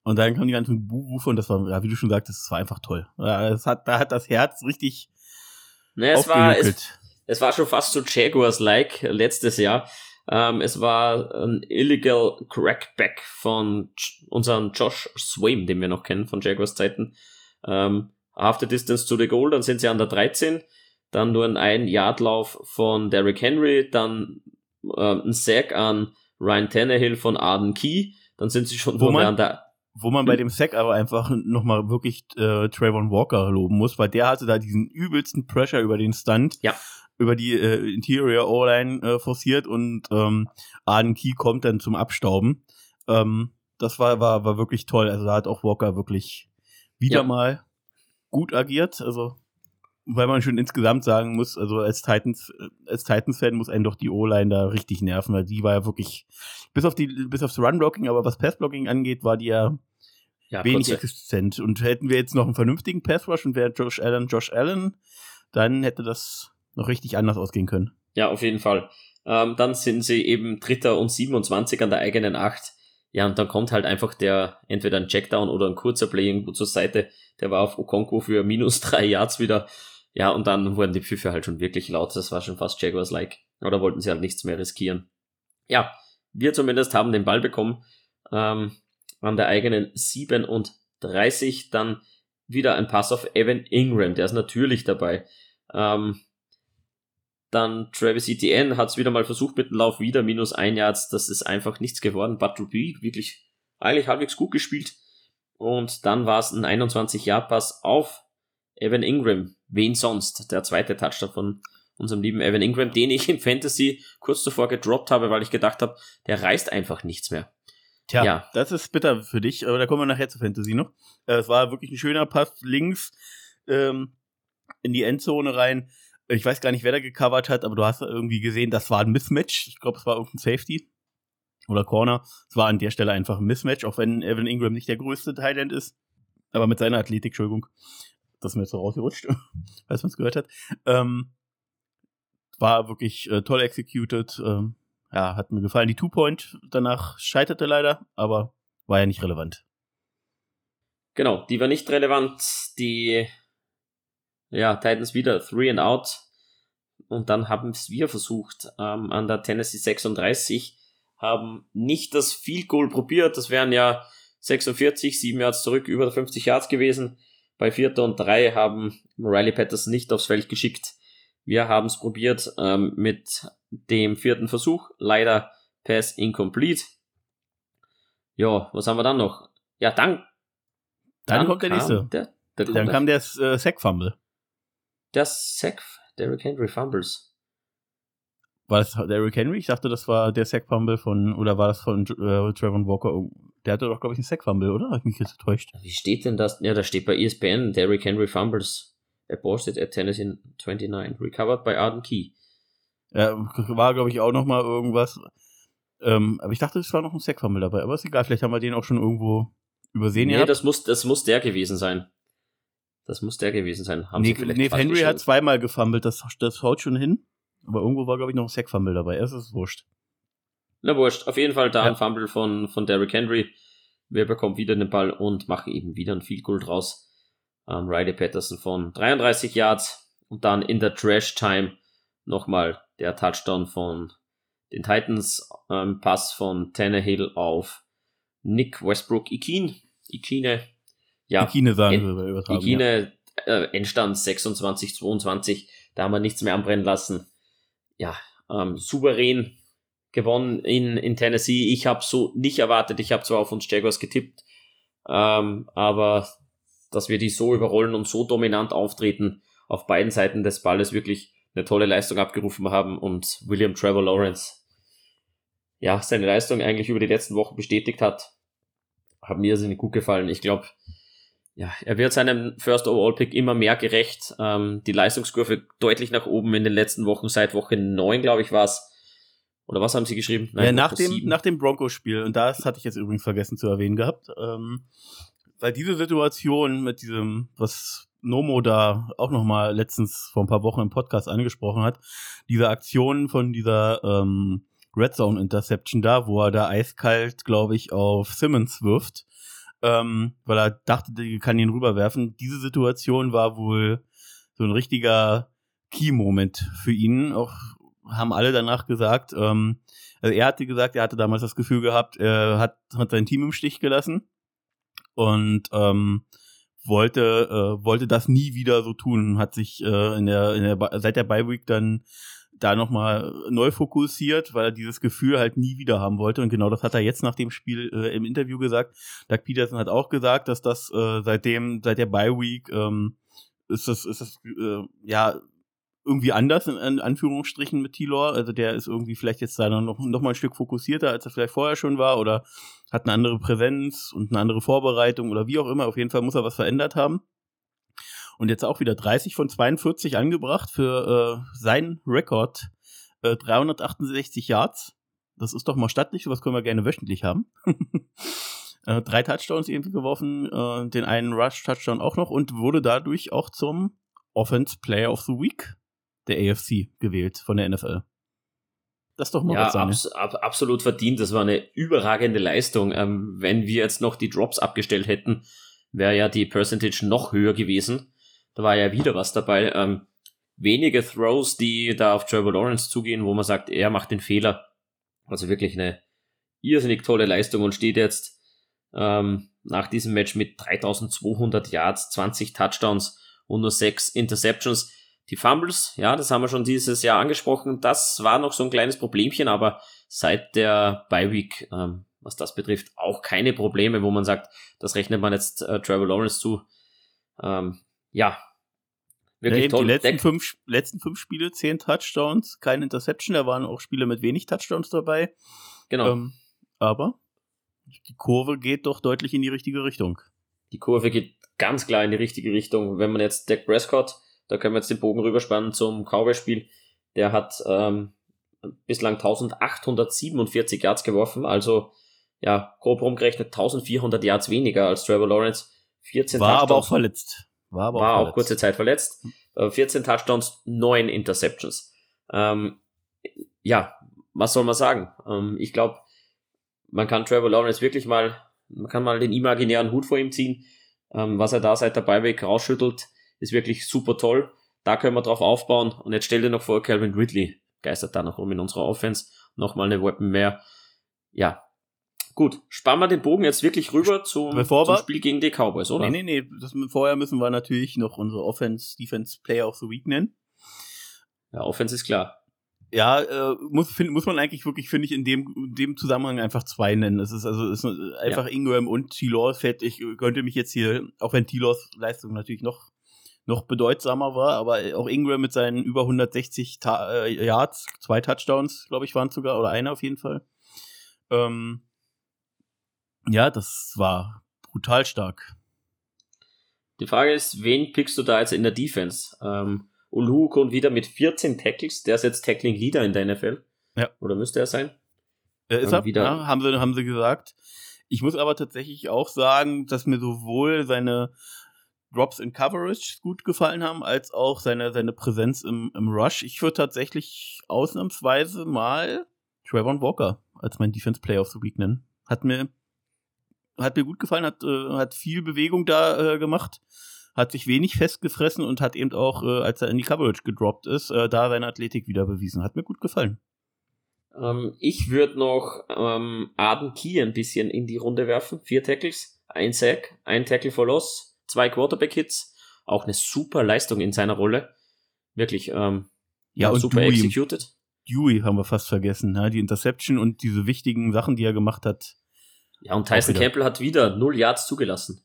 [SPEAKER 2] Und dann kamen die ganzen Buchrufe und das war, ja, wie du schon sagtest, das war einfach toll. Ja, es hat, da hat das Herz richtig
[SPEAKER 1] naja, es war, es, es war schon fast so Jaguars-like letztes Jahr. Ähm, es war ein illegal Crackback von unserem Josh Swaim, den wir noch kennen von Jaguars Zeiten. Ähm, after Distance to the Goal, dann sind sie an der 13. Dann nur ein Ein-Yard-Lauf von Derrick Henry, dann äh, ein Sack an Ryan Tannehill von Arden Key. Dann sind sie schon
[SPEAKER 2] wo man, an der wo man bei dem Sack aber einfach nochmal wirklich äh, Trayvon Walker loben muss, weil der hatte da diesen übelsten Pressure über den Stunt.
[SPEAKER 1] Ja
[SPEAKER 2] über die äh, Interior O-Line äh, forciert und ähm, Arden Key kommt dann zum Abstauben. Ähm, das war, war, war wirklich toll. Also da hat auch Walker wirklich wieder ja. mal gut agiert. Also, weil man schon insgesamt sagen muss, also als Titans, als Titans-Fan muss einen doch die O-Line da richtig nerven, weil die war ja wirklich, bis auf die, bis aufs Run-Blocking, aber was Pass-Blocking angeht, war die ja, ja wenig kurze. existent. Und hätten wir jetzt noch einen vernünftigen Pass-Rush und wäre Josh Allen Josh Allen, dann hätte das noch richtig anders ausgehen können.
[SPEAKER 1] Ja, auf jeden Fall. Ähm, dann sind sie eben Dritter und 27 an der eigenen Acht. Ja, und dann kommt halt einfach der, entweder ein Checkdown oder ein kurzer Play irgendwo zur Seite. Der war auf Okonko für minus drei Yards wieder. Ja, und dann wurden die Pfiffe halt schon wirklich laut. Das war schon fast Jaguars-like. Oder wollten sie halt nichts mehr riskieren. Ja, wir zumindest haben den Ball bekommen. Ähm, an der eigenen 37. Dann wieder ein Pass auf Evan Ingram, der ist natürlich dabei. Ähm, dann Travis Etienne hat es wieder mal versucht mit dem Lauf, wieder minus ein Yards, das ist einfach nichts geworden. But Ruby wirklich eigentlich halbwegs gut gespielt. Und dann war es ein 21-Yard-Pass auf Evan Ingram. Wen sonst? Der zweite Touchdown von unserem lieben Evan Ingram, den ich im Fantasy kurz zuvor gedroppt habe, weil ich gedacht habe, der reißt einfach nichts mehr.
[SPEAKER 2] Tja, ja. das ist bitter für dich, aber da kommen wir nachher zur Fantasy noch. Äh, es war wirklich ein schöner Pass links ähm, in die Endzone rein. Ich weiß gar nicht, wer da gecovert hat, aber du hast irgendwie gesehen, das war ein Mismatch. Ich glaube, es war irgendein Safety oder Corner. Es war an der Stelle einfach ein Mismatch, auch wenn Evan Ingram nicht der größte Thailand ist. Aber mit seiner Athletik, Entschuldigung, das ist mir jetzt so rausgerutscht, falls man es gehört hat. Ähm, war wirklich äh, toll executed. Ähm, ja, hat mir gefallen. Die Two-Point danach scheiterte leider, aber war ja nicht relevant.
[SPEAKER 1] Genau, die war nicht relevant. Die ja, Titans wieder Three and Out. Und dann haben es wir versucht ähm, an der Tennessee 36, haben nicht das Field Goal probiert. Das wären ja 46, 7 Yards zurück, über 50 Yards gewesen. Bei Vierter und Drei haben Riley Patterson nicht aufs Feld geschickt. Wir haben es probiert ähm, mit dem vierten Versuch. Leider Pass incomplete. Ja, was haben wir dann noch? Ja, dann.
[SPEAKER 2] Dann, dann kommt der nächste. Der, der dann kam der äh, Sack-Fumble.
[SPEAKER 1] Der Sack, Derrick Henry Fumbles.
[SPEAKER 2] War das Derrick Henry? Ich dachte, das war der Sack-Fumble von, oder war das von äh, Trevor Walker? Der hatte doch, glaube ich, einen Sack-Fumble, oder? Habe ich mich jetzt getäuscht?
[SPEAKER 1] Wie steht denn das? Ja, da steht bei ESPN Derrick Henry Fumbles aborted at Tennessee 29, recovered by Arden Key.
[SPEAKER 2] Ja, war, glaube ich, auch noch mal irgendwas. Ähm, aber ich dachte, es war noch ein Sackfumble dabei. Aber ist egal, vielleicht haben wir den auch schon irgendwo übersehen.
[SPEAKER 1] Nee, das muss, das muss der gewesen sein. Das muss der gewesen sein.
[SPEAKER 2] Haben nee, nee Henry hat zweimal gefummelt, das, das haut schon hin. Aber irgendwo war, glaube ich, noch ein Sackfumble dabei. Es ist wurscht.
[SPEAKER 1] Na wurscht. Auf jeden Fall da ja. ein Fumble von, von Derrick Henry. Wer bekommt wieder den Ball und macht eben wieder ein Field Goal draus ähm, Riley Patterson von 33 Yards und dann in der Trash Time nochmal der Touchdown von den Titans, ähm, Pass von Tannehill auf Nick Westbrook Ikine. Ikine, ja.
[SPEAKER 2] Ikine sagen en, wir übertragen.
[SPEAKER 1] Ikine, ja. äh, Endstand 26, 22, da haben wir nichts mehr anbrennen lassen. Ja, ähm, souverän gewonnen in, in Tennessee. Ich habe so nicht erwartet, ich habe zwar auf uns Jaguars getippt, ähm, aber dass wir die so überrollen und so dominant auftreten auf beiden Seiten des Balles wirklich eine tolle Leistung abgerufen haben und William Trevor Lawrence ja seine Leistung eigentlich über die letzten Wochen bestätigt hat, hat mir sehr gut gefallen. Ich glaube, ja, er wird seinem First Overall Pick immer mehr gerecht. Ähm, die Leistungskurve deutlich nach oben in den letzten Wochen, seit Woche 9, glaube ich, war es. Oder was haben sie geschrieben?
[SPEAKER 2] Nein, ja, nach dem, nach dem Broncos-Spiel, und das hatte ich jetzt übrigens vergessen zu erwähnen gehabt, ähm, weil diese Situation mit diesem, was Nomo da auch noch mal letztens vor ein paar Wochen im Podcast angesprochen hat, diese Aktion von dieser ähm, Red Zone Interception da, wo er da eiskalt, glaube ich, auf Simmons wirft, ähm, weil er dachte, er kann ihn rüberwerfen. Diese Situation war wohl so ein richtiger Key-Moment für ihn. Auch haben alle danach gesagt, ähm, also er hatte gesagt, er hatte damals das Gefühl gehabt, er hat, hat sein Team im Stich gelassen und ähm, wollte äh, wollte das nie wieder so tun hat sich äh, in der, in der seit der Bye Week dann da nochmal neu fokussiert, weil er dieses Gefühl halt nie wieder haben wollte. Und genau das hat er jetzt nach dem Spiel äh, im Interview gesagt. Doug Peterson hat auch gesagt, dass das äh, seitdem, seit der Bye Week, ähm, ist das, ist das, äh, ja, irgendwie anders in, in Anführungsstrichen mit Tilor. Also der ist irgendwie vielleicht jetzt da noch, noch mal ein Stück fokussierter, als er vielleicht vorher schon war oder hat eine andere Präsenz und eine andere Vorbereitung oder wie auch immer. Auf jeden Fall muss er was verändert haben. Und jetzt auch wieder 30 von 42 angebracht für äh, seinen Rekord. Äh, 368 Yards. Das ist doch mal stattlich, sowas können wir gerne wöchentlich haben. äh, drei Touchdowns irgendwie geworfen, äh, den einen Rush-Touchdown auch noch und wurde dadurch auch zum Offense Player of the Week der AFC gewählt von der NFL.
[SPEAKER 1] Das ist doch mal ja, was abs ab absolut verdient. Das war eine überragende Leistung. Ähm, wenn wir jetzt noch die Drops abgestellt hätten, wäre ja die Percentage noch höher gewesen. Da war ja wieder was dabei. Ähm, wenige Throws, die da auf Trevor Lawrence zugehen, wo man sagt, er macht den Fehler. Also wirklich eine irrsinnig tolle Leistung und steht jetzt ähm, nach diesem Match mit 3200 Yards, 20 Touchdowns und nur 6 Interceptions. Die Fumbles, ja, das haben wir schon dieses Jahr angesprochen. Das war noch so ein kleines Problemchen, aber seit der Bye Week, ähm, was das betrifft, auch keine Probleme, wo man sagt, das rechnet man jetzt äh, Trevor Lawrence zu. Ähm, ja,
[SPEAKER 2] wirklich ja, toll. Die letzten fünf, letzten fünf Spiele, zehn Touchdowns, keine Interception. Da waren auch Spiele mit wenig Touchdowns dabei.
[SPEAKER 1] Genau. Ähm,
[SPEAKER 2] aber die Kurve geht doch deutlich in die richtige Richtung.
[SPEAKER 1] Die Kurve geht ganz klar in die richtige Richtung. Wenn man jetzt Dak Prescott, da können wir jetzt den Bogen rüberspannen zum Cowboy-Spiel, der hat ähm, bislang 1847 Yards geworfen, also ja, grob rumgerechnet 1400 Yards weniger als Trevor Lawrence. 14
[SPEAKER 2] War Touchdowns. aber auch verletzt.
[SPEAKER 1] War, aber war auch, auch kurze Zeit verletzt. 14 hm. äh, Touchdowns, 9 Interceptions. Ähm, ja, was soll man sagen? Ähm, ich glaube, man kann Trevor Lawrence wirklich mal, man kann mal den imaginären Hut vor ihm ziehen. Ähm, was er da seit der Beiweg rausschüttelt, ist wirklich super toll. Da können wir drauf aufbauen. Und jetzt stell dir noch vor, Calvin Ridley geistert da noch rum in unserer Offense. Nochmal eine Weapon mehr. Ja. Gut, spannen wir den Bogen jetzt wirklich rüber zum,
[SPEAKER 2] Bevor
[SPEAKER 1] zum Spiel gegen die Cowboys, oder?
[SPEAKER 2] Nee, nee, nee. Das, vorher müssen wir natürlich noch unsere Offense, Defense Player of the Week nennen.
[SPEAKER 1] Ja, Offense ist klar
[SPEAKER 2] ja, äh, muss, find, muss man eigentlich wirklich, finde ich, in dem, in dem Zusammenhang einfach zwei nennen. Es ist also es ist einfach ja. Ingram und T-Laws ich könnte mich jetzt hier, auch wenn T-Laws Leistung natürlich noch noch bedeutsamer war, aber auch Ingram mit seinen über 160 Ta äh, Yards, zwei Touchdowns, glaube ich, waren sogar, oder einer auf jeden Fall. Ähm, ja, das war brutal stark.
[SPEAKER 1] Die Frage ist, wen pickst du da jetzt in der Defense? Ähm, Ulu kommt wieder mit 14 Tackles. Der ist jetzt Tackling Leader in der NFL.
[SPEAKER 2] Ja.
[SPEAKER 1] Oder müsste er sein?
[SPEAKER 2] Er ist er, wieder. Ja, haben sie, haben sie gesagt. Ich muss aber tatsächlich auch sagen, dass mir sowohl seine Drops in Coverage gut gefallen haben, als auch seine, seine Präsenz im, im Rush. Ich würde tatsächlich ausnahmsweise mal Trevor Walker als mein Defense Player of the Week nennen. Hat mir, hat mir gut gefallen, hat, äh, hat viel Bewegung da äh, gemacht hat sich wenig festgefressen und hat eben auch, äh, als er in die Coverage gedroppt ist, äh, da seine Athletik wieder bewiesen. Hat mir gut gefallen.
[SPEAKER 1] Ähm, ich würde noch ähm, Aden Key ein bisschen in die Runde werfen. Vier Tackles, ein Sack, ein Tackle for Loss, zwei Quarterback-Hits. Auch eine super Leistung in seiner Rolle. Wirklich, ähm,
[SPEAKER 2] ja, und
[SPEAKER 1] super
[SPEAKER 2] Dewey,
[SPEAKER 1] executed.
[SPEAKER 2] Dewey haben wir fast vergessen. Ja, die Interception und diese wichtigen Sachen, die er gemacht hat.
[SPEAKER 1] Ja, und Tyson Campbell hat wieder null Yards zugelassen.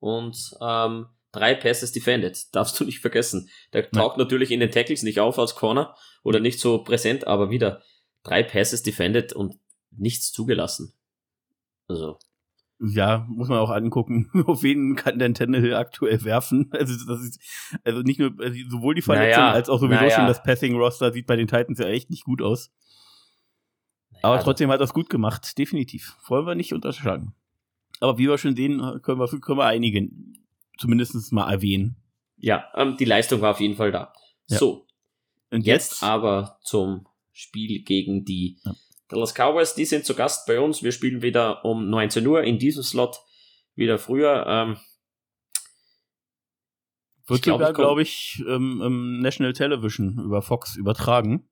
[SPEAKER 1] Und ähm, drei Passes defended. Darfst du nicht vergessen. Der taucht natürlich in den Tackles nicht auf als Corner oder nicht so präsent, aber wieder drei Passes defended und nichts zugelassen. Also.
[SPEAKER 2] Ja, muss man auch angucken, auf wen kann denn Tannehill aktuell werfen. Also, das ist, also nicht nur, also sowohl die Verletzung naja, als auch sowieso naja. schon das Passing-Roster sieht bei den Titans ja echt nicht gut aus. Aber also trotzdem hat er es gut gemacht, definitiv. Wollen wir nicht unterschlagen. Aber wie wir schon sehen, können wir, können wir einigen zumindest mal erwähnen.
[SPEAKER 1] Ja, ähm, die Leistung war auf jeden Fall da. Ja. So. Und jetzt, jetzt, aber zum Spiel gegen die ja. Dallas Cowboys. Die sind zu Gast bei uns. Wir spielen wieder um 19 Uhr in diesem Slot. Wieder früher. Ähm,
[SPEAKER 2] Wird glaub, sogar, glaube ich, ähm, im National Television über Fox übertragen.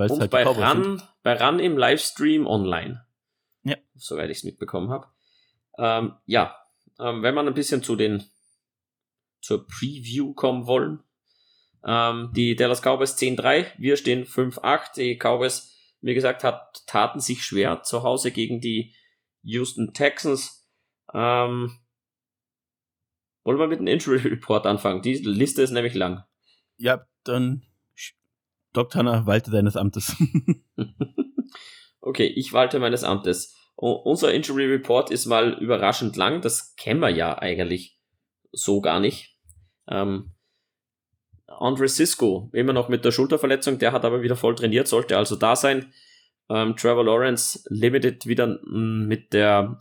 [SPEAKER 1] Weil und halt bei RAN, bei RAN im Livestream online. Ja. Soweit ich es mitbekommen habe. Ähm, ja, ähm, wenn man ein bisschen zu den zur Preview kommen wollen. Ähm, die Dallas Cowboys 10-3, wir stehen 5-8. Die Cowboys, wie gesagt, hat, taten sich schwer zu Hause gegen die Houston Texans. Ähm, wollen wir mit dem Injury Report anfangen? Die Liste ist nämlich lang.
[SPEAKER 2] Ja, dann Dr. Hanna, walte deines Amtes.
[SPEAKER 1] okay, ich walte meines Amtes. unser Injury Report ist mal überraschend lang. Das kennen wir ja eigentlich so gar nicht. Ähm, Andre Cisco, immer noch mit der Schulterverletzung, der hat aber wieder voll trainiert, sollte also da sein. Ähm, Trevor Lawrence limited wieder mit der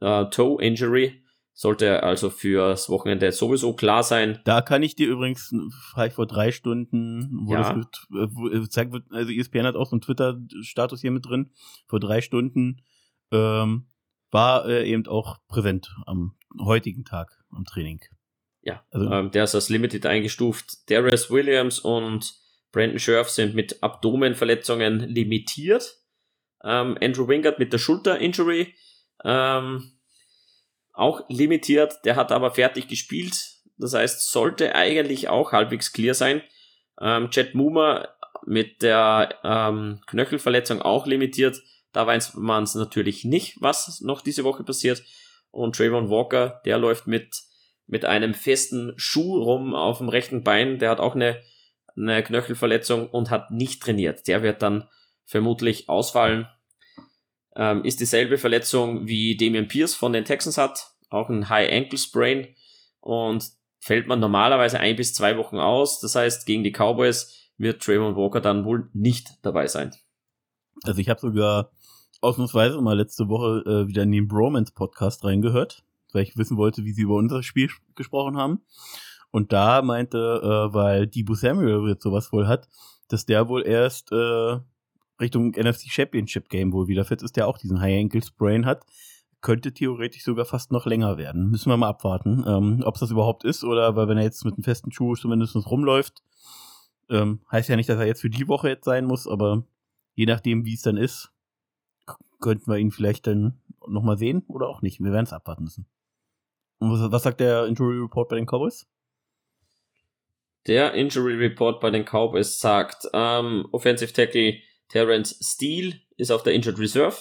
[SPEAKER 1] äh, Toe Injury, sollte also fürs Wochenende sowieso klar sein.
[SPEAKER 2] Da kann ich dir übrigens, vielleicht vor drei Stunden, wo ja. das wird, äh, äh, zeigt wird, also ESPN hat auch so einen Twitter-Status hier mit drin, vor drei Stunden ähm, war er eben auch präsent am heutigen Tag am Training.
[SPEAKER 1] Ja, also, ähm, der ist als Limited eingestuft. Darius Williams und Brandon Scherf sind mit Abdomenverletzungen limitiert. Ähm, Andrew Wingard mit der Schulter-Injury. Ähm, auch limitiert. Der hat aber fertig gespielt. Das heißt, sollte eigentlich auch halbwegs clear sein. Ähm, Jet Muma mit der ähm, Knöchelverletzung auch limitiert. Da weiß man es natürlich nicht, was noch diese Woche passiert. Und Trayvon Walker, der läuft mit, mit einem festen Schuh rum auf dem rechten Bein. Der hat auch eine, eine Knöchelverletzung und hat nicht trainiert. Der wird dann vermutlich ausfallen. Ähm, ist dieselbe Verletzung wie Damian Pierce von den Texans hat. Auch ein High Ankle Sprain. Und fällt man normalerweise ein bis zwei Wochen aus. Das heißt, gegen die Cowboys wird Trayvon Walker dann wohl nicht dabei sein.
[SPEAKER 2] Also ich habe sogar ausnahmsweise mal letzte Woche äh, wieder in den Bromance Podcast reingehört, weil ich wissen wollte, wie sie über unser Spiel gesprochen haben. Und da meinte, äh, weil Debo Samuel jetzt sowas wohl hat, dass der wohl erst äh, Richtung NFC Championship Game wohl wieder fit ist, der auch diesen High Ankle Sprain hat könnte theoretisch sogar fast noch länger werden. Müssen wir mal abwarten, ähm, ob es das überhaupt ist oder weil wenn er jetzt mit einem festen Schuh zumindest rumläuft, ähm, heißt ja nicht, dass er jetzt für die Woche jetzt sein muss, aber je nachdem, wie es dann ist, könnten wir ihn vielleicht dann nochmal sehen oder auch nicht. Wir werden es abwarten müssen. Und was, was sagt der Injury Report bei den Cowboys?
[SPEAKER 1] Der Injury Report bei den Cowboys sagt, ähm, Offensive Tackle Terrence Steele ist auf der Injured Reserve.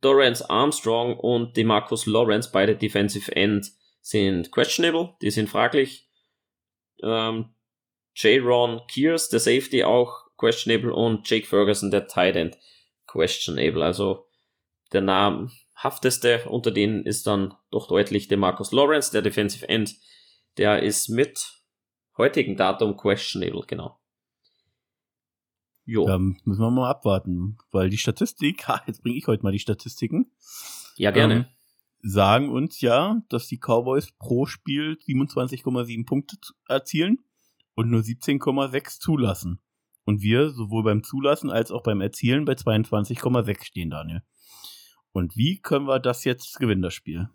[SPEAKER 1] Dorrance Armstrong und Demarcus Lawrence, beide Defensive End, sind questionable, die sind fraglich. Ähm, J. Kears, der Safety, auch questionable und Jake Ferguson, der Tight End, questionable. Also der namhafteste unter denen ist dann doch deutlich Demarcus Lawrence, der Defensive End. Der ist mit heutigen Datum questionable, genau.
[SPEAKER 2] Jo. Dann müssen wir mal abwarten, weil die Statistik, ha, jetzt bringe ich heute mal die Statistiken.
[SPEAKER 1] Ja, gerne. Ähm,
[SPEAKER 2] sagen uns ja, dass die Cowboys pro Spiel 27,7 Punkte erzielen und nur 17,6 zulassen. Und wir sowohl beim Zulassen als auch beim Erzielen bei 22,6 stehen, Daniel. Und wie können wir das jetzt gewinnen, das Spiel?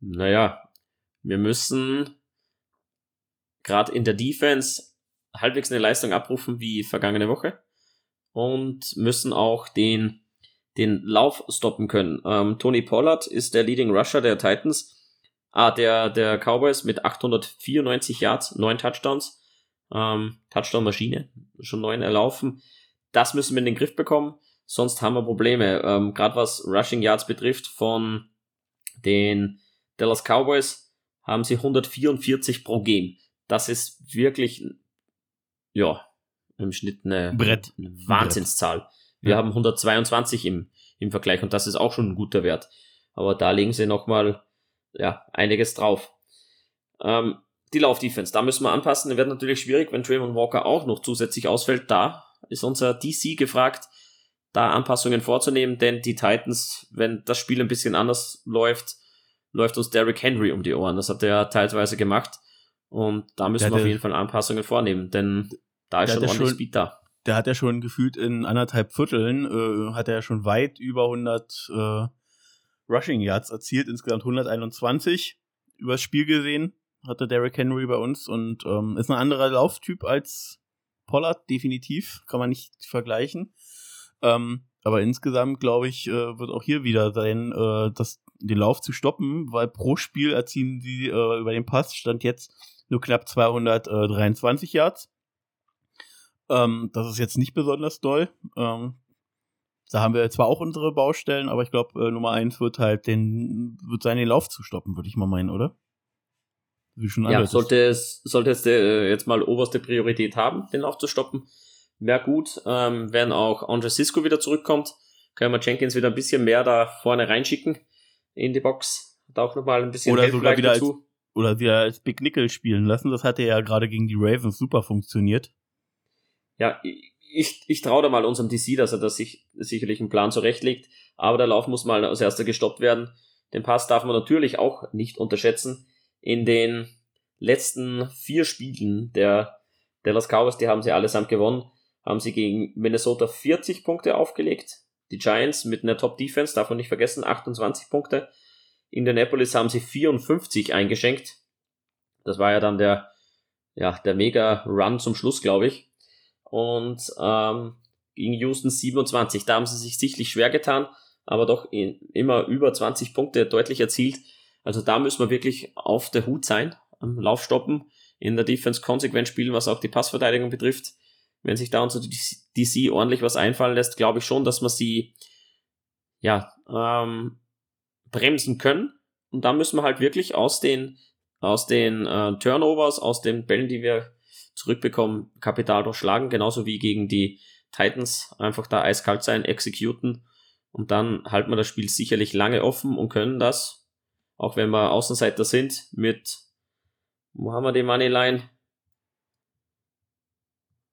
[SPEAKER 1] Naja, wir müssen gerade in der Defense halbwegs eine Leistung abrufen wie vergangene Woche und müssen auch den, den Lauf stoppen können. Ähm, Tony Pollard ist der Leading Rusher der Titans, ah, der, der Cowboys mit 894 Yards, 9 Touchdowns, ähm, Touchdown-Maschine, schon 9 erlaufen. Das müssen wir in den Griff bekommen, sonst haben wir Probleme. Ähm, Gerade was Rushing Yards betrifft von den Dallas Cowboys haben sie 144 pro Game. Das ist wirklich ja, im Schnitt eine,
[SPEAKER 2] Brett.
[SPEAKER 1] eine Wahnsinnszahl. Brett. Wir ja. haben 122 im, im Vergleich und das ist auch schon ein guter Wert. Aber da legen sie nochmal ja, einiges drauf. Ähm, die Laufdefense, da müssen wir anpassen. Wird natürlich schwierig, wenn Trayvon Walker auch noch zusätzlich ausfällt. Da ist unser DC gefragt, da Anpassungen vorzunehmen, denn die Titans, wenn das Spiel ein bisschen anders läuft, läuft uns Derrick Henry um die Ohren. Das hat er teilweise gemacht. Und da müssen wir auf jeden Fall Anpassungen vornehmen, denn da ist schon ordentlich schon, Speed da.
[SPEAKER 2] Der hat ja schon gefühlt in anderthalb Vierteln, äh, hat er ja schon weit über 100 äh, Rushing Yards erzielt, insgesamt 121 übers Spiel gesehen, hatte Derrick Henry bei uns und ähm, ist ein anderer Lauftyp als Pollard, definitiv, kann man nicht vergleichen. Ähm, aber insgesamt, glaube ich, äh, wird auch hier wieder sein, äh, das, den Lauf zu stoppen, weil pro Spiel erzielen sie äh, über den Pass, stand jetzt nur knapp 223 Yards. Ähm, das ist jetzt nicht besonders doll. Ähm, da haben wir zwar auch unsere Baustellen, aber ich glaube, äh, Nummer eins wird halt den, wird sein, den Lauf zu stoppen, würde ich mal meinen, oder?
[SPEAKER 1] Wie schon ja, sollte es, sollte es äh, jetzt mal oberste Priorität haben, den Lauf zu stoppen, wäre gut. Ähm, wenn auch Andre Cisco wieder zurückkommt, können wir Jenkins wieder ein bisschen mehr da vorne reinschicken in die Box. Da auch nochmal ein bisschen
[SPEAKER 2] Oder sogar wieder dazu. Als, oder wieder als Big Nickel spielen lassen. Das hatte ja gerade gegen die Ravens super funktioniert.
[SPEAKER 1] Ja, ich, ich traue da mal unserem DC, dass er das sich sicherlich einen Plan zurechtlegt. Aber der Lauf muss mal als erster gestoppt werden. Den Pass darf man natürlich auch nicht unterschätzen. In den letzten vier Spielen der Dallas Cowboys, die haben sie allesamt gewonnen, haben sie gegen Minnesota 40 Punkte aufgelegt. Die Giants mit einer Top-Defense, darf man nicht vergessen, 28 Punkte. Indianapolis haben sie 54 eingeschenkt. Das war ja dann der, ja, der Mega-Run zum Schluss, glaube ich. Und ähm, gegen Houston 27. Da haben sie sich sichtlich schwer getan. aber doch in, immer über 20 Punkte deutlich erzielt. Also da müssen wir wirklich auf der Hut sein, am Lauf stoppen, in der Defense konsequent spielen, was auch die Passverteidigung betrifft. Wenn sich da unser DC ordentlich was einfallen lässt, glaube ich schon, dass wir sie ja ähm, bremsen können. Und da müssen wir halt wirklich aus den aus den äh, Turnovers, aus den Bällen, die wir zurückbekommen, Kapital durchschlagen, genauso wie gegen die Titans einfach da eiskalt sein, exekuten und dann halten wir das Spiel sicherlich lange offen und können das, auch wenn wir Außenseiter sind, mit, wo haben wir die Moneyline?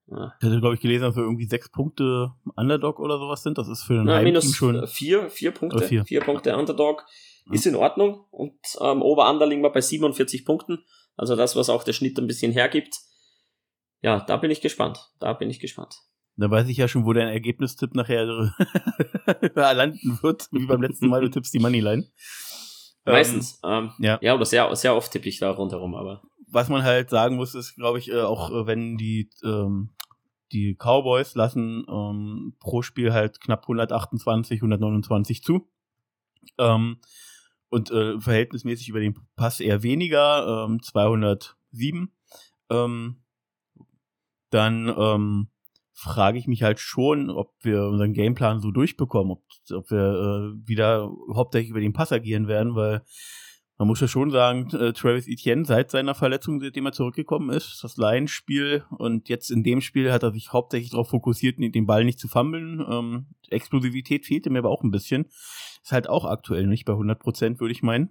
[SPEAKER 2] Ja. Ich hatte, glaube ich, gelesen, dass wir irgendwie sechs Punkte Underdog oder sowas sind. Das ist für ein
[SPEAKER 1] Na, minus schon vier, vier Punkte. Vier. vier. Punkte Underdog ist in Ordnung. Und ähm, Ober-Under liegen wir bei 47 Punkten. Also das, was auch der Schnitt ein bisschen hergibt. Ja, da bin ich gespannt. Da bin ich gespannt.
[SPEAKER 2] Da weiß ich ja schon, wo dein Ergebnistipp nachher landen wird, wie beim letzten Mal, du tippst die Moneyline.
[SPEAKER 1] Meistens. Ähm, ja. ja, oder sehr, sehr oft tippe ich da rundherum, aber.
[SPEAKER 2] Was man halt sagen muss, ist, glaube ich, äh, auch äh, wenn die, ähm, die Cowboys lassen ähm, pro Spiel halt knapp 128, 129 zu. Ähm, und äh, verhältnismäßig über den Pass eher weniger, ähm, 207. Ähm, dann ähm, frage ich mich halt schon, ob wir unseren Gameplan so durchbekommen, ob, ob wir äh, wieder hauptsächlich über den Pass agieren werden, weil man muss ja schon sagen, äh, Travis Etienne seit seiner Verletzung, seitdem er zurückgekommen ist, das Lions-Spiel und jetzt in dem Spiel hat er sich hauptsächlich darauf fokussiert, den Ball nicht zu fummeln. Ähm, Explosivität fehlte mir aber auch ein bisschen. Ist halt auch aktuell nicht bei 100 Prozent, würde ich meinen.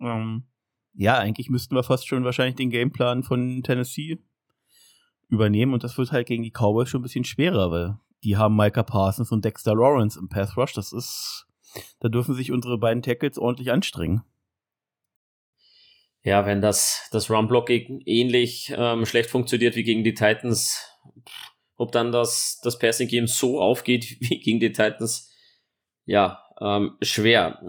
[SPEAKER 2] Ähm, ja, eigentlich müssten wir fast schon wahrscheinlich den Gameplan von Tennessee übernehmen und das wird halt gegen die Cowboys schon ein bisschen schwerer, weil die haben Micah Parsons und Dexter Lawrence im Pass Rush. Das ist, da dürfen sich unsere beiden Tackles ordentlich anstrengen.
[SPEAKER 1] Ja, wenn das, das Run-Blocking ähnlich ähm, schlecht funktioniert wie gegen die Titans, ob dann das, das Passing-Game so aufgeht wie gegen die Titans, ja, ähm, schwer.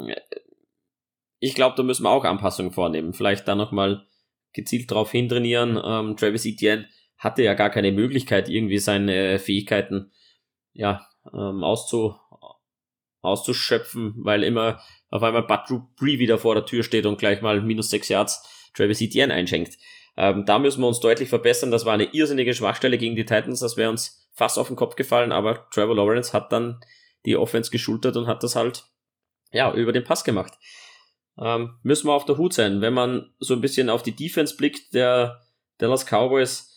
[SPEAKER 1] Ich glaube, da müssen wir auch Anpassungen vornehmen. Vielleicht dann nochmal gezielt drauf hintrainieren. Ähm, Travis Etienne hatte ja gar keine Möglichkeit, irgendwie seine Fähigkeiten ja, ähm, auszu, auszuschöpfen, weil immer auf einmal Bud Dupree wieder vor der Tür steht und gleich mal minus sechs Yards Travis Etienne einschenkt. Ähm, da müssen wir uns deutlich verbessern. Das war eine irrsinnige Schwachstelle gegen die Titans. Das wäre uns fast auf den Kopf gefallen, aber Trevor Lawrence hat dann die Offense geschultert und hat das halt ja über den Pass gemacht. Ähm, müssen wir auf der Hut sein. Wenn man so ein bisschen auf die Defense blickt, der Dallas Cowboys,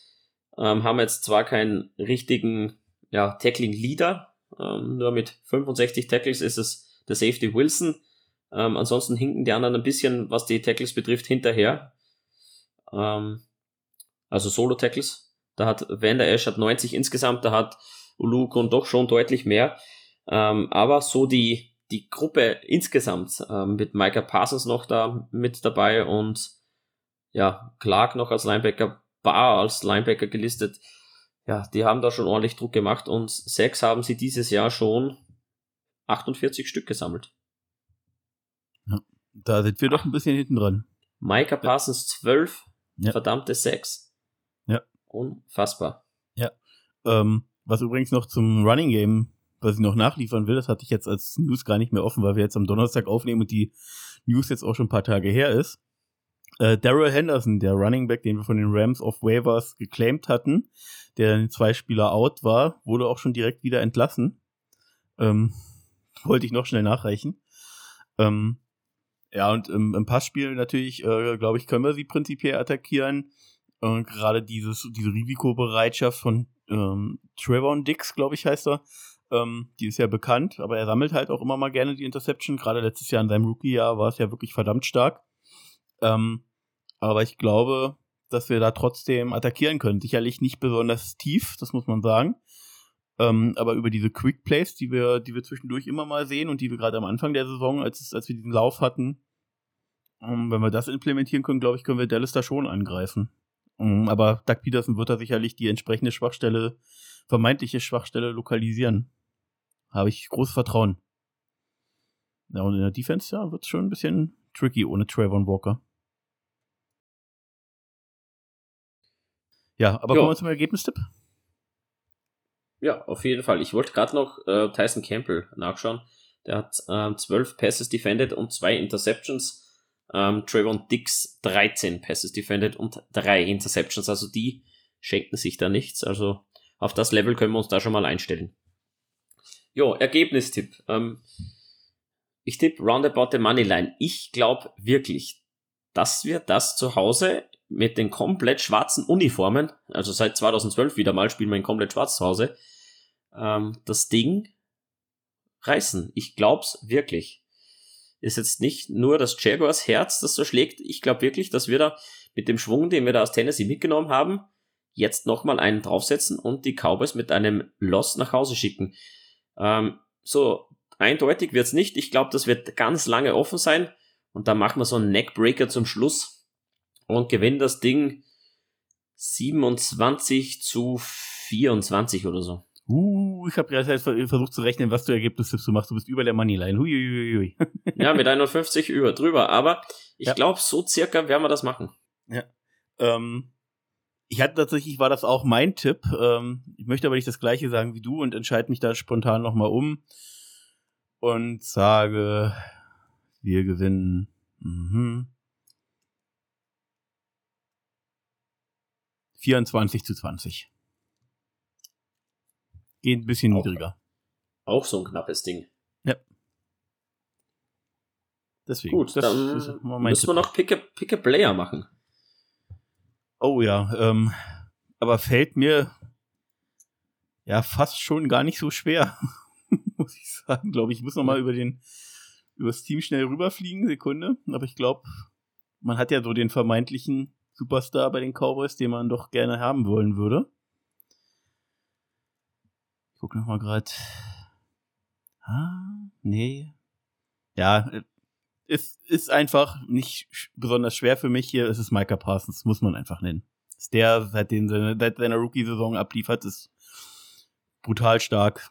[SPEAKER 1] ähm, haben jetzt zwar keinen richtigen ja, Tackling-Leader, ähm, nur mit 65 Tackles ist es der Safety Wilson. Ähm, ansonsten hinken die anderen ein bisschen, was die Tackles betrifft, hinterher. Ähm, also Solo-Tackles. Da hat Van der hat 90 insgesamt, da hat Ulukon doch schon deutlich mehr. Ähm, aber so die, die Gruppe insgesamt ähm, mit Micah Parsons noch da mit dabei und ja, Clark noch als Linebacker Bar als Linebacker gelistet. Ja, die haben da schon ordentlich Druck gemacht und sechs haben sie dieses Jahr schon 48 Stück gesammelt.
[SPEAKER 2] Ja, da sind wir doch ein bisschen hinten dran.
[SPEAKER 1] Micah Parsons 12, ja. verdammte 6.
[SPEAKER 2] Ja.
[SPEAKER 1] Unfassbar.
[SPEAKER 2] Ja. Ähm, was übrigens noch zum Running Game, was ich noch nachliefern will, das hatte ich jetzt als News gar nicht mehr offen, weil wir jetzt am Donnerstag aufnehmen und die News jetzt auch schon ein paar Tage her ist. Äh, Daryl Henderson, der Running Back, den wir von den Rams auf Waivers geclaimed hatten, der in zwei Spieler out war, wurde auch schon direkt wieder entlassen. Ähm, wollte ich noch schnell nachreichen. Ähm, ja, und im, im Passspiel natürlich, äh, glaube ich, können wir sie prinzipiell attackieren. Äh, Gerade dieses, diese Risikobereitschaft von ähm, Trevor Dix, glaube ich, heißt er. Ähm, die ist ja bekannt, aber er sammelt halt auch immer mal gerne die Interception. Gerade letztes Jahr in seinem Rookie-Jahr war es ja wirklich verdammt stark. Ähm, aber ich glaube, dass wir da trotzdem attackieren können. Sicherlich nicht besonders tief, das muss man sagen. Ähm, aber über diese Quick Plays, die wir, die wir zwischendurch immer mal sehen und die wir gerade am Anfang der Saison, als, als wir diesen Lauf hatten, ähm, wenn wir das implementieren können, glaube ich, können wir Dallas da schon angreifen. Ähm, aber Doug Peterson wird da sicherlich die entsprechende Schwachstelle, vermeintliche Schwachstelle lokalisieren. Habe ich großes Vertrauen. Ja, und in der Defense, ja, wird es schon ein bisschen tricky ohne Trayvon Walker. Ja, aber jo. kommen wir zum Ergebnistipp.
[SPEAKER 1] Ja, auf jeden Fall. Ich wollte gerade noch äh, Tyson Campbell nachschauen. Der hat ähm, 12 Passes defended und zwei Interceptions. Ähm, Trayvon Dix 13 Passes defended und drei Interceptions. Also die schenken sich da nichts. Also auf das Level können wir uns da schon mal einstellen. Jo, Ergebnistipp. Ähm, ich tippe roundabout the Moneyline. Ich glaube wirklich, dass wir das zu Hause mit den komplett schwarzen Uniformen, also seit 2012 wieder mal spielen wir in komplett schwarz zu Hause, ähm, das Ding reißen. Ich glaub's wirklich. Ist jetzt nicht nur das Jaguars Herz, das so schlägt. Ich glaube wirklich, dass wir da mit dem Schwung, den wir da aus Tennessee mitgenommen haben, jetzt nochmal einen draufsetzen und die Cowboys mit einem Loss nach Hause schicken. Ähm, so eindeutig wird's nicht. Ich glaube, das wird ganz lange offen sein. Und dann machen wir so einen Neckbreaker zum Schluss und gewinnen das Ding 27 zu 24 oder so.
[SPEAKER 2] Uh, ich habe gerade versucht zu rechnen, was du Ergebnisse du machst. Du bist über der Moneyline. Huiuiui.
[SPEAKER 1] ja, mit 51 über drüber. Aber ich ja. glaube, so circa werden wir das machen.
[SPEAKER 2] Ja. Ähm, ich hatte tatsächlich, war das auch mein Tipp. Ähm, ich möchte aber nicht das gleiche sagen wie du und entscheide mich da spontan nochmal um und sage, wir gewinnen. Mhm. 24 zu 20. Geht ein bisschen
[SPEAKER 1] auch,
[SPEAKER 2] niedriger.
[SPEAKER 1] Auch so ein knappes Ding.
[SPEAKER 2] Ja. Deswegen.
[SPEAKER 1] Gut, dann müssen wir noch Pick a, Pick a Player machen.
[SPEAKER 2] Oh ja, ähm, aber fällt mir ja fast schon gar nicht so schwer, muss ich sagen. Glaube ich, ich muss noch mal über den übers Team schnell rüberfliegen, Sekunde. Aber ich glaube, man hat ja so den vermeintlichen Superstar bei den Cowboys, den man doch gerne haben wollen würde. Ich guck noch mal gerade. Ah, nee. Ja, ist, ist einfach nicht besonders schwer für mich hier. Es ist Micah Parsons, muss man einfach nennen. Ist der, seitdem seine, seit seiner Rookie-Saison abliefert, ist brutal stark.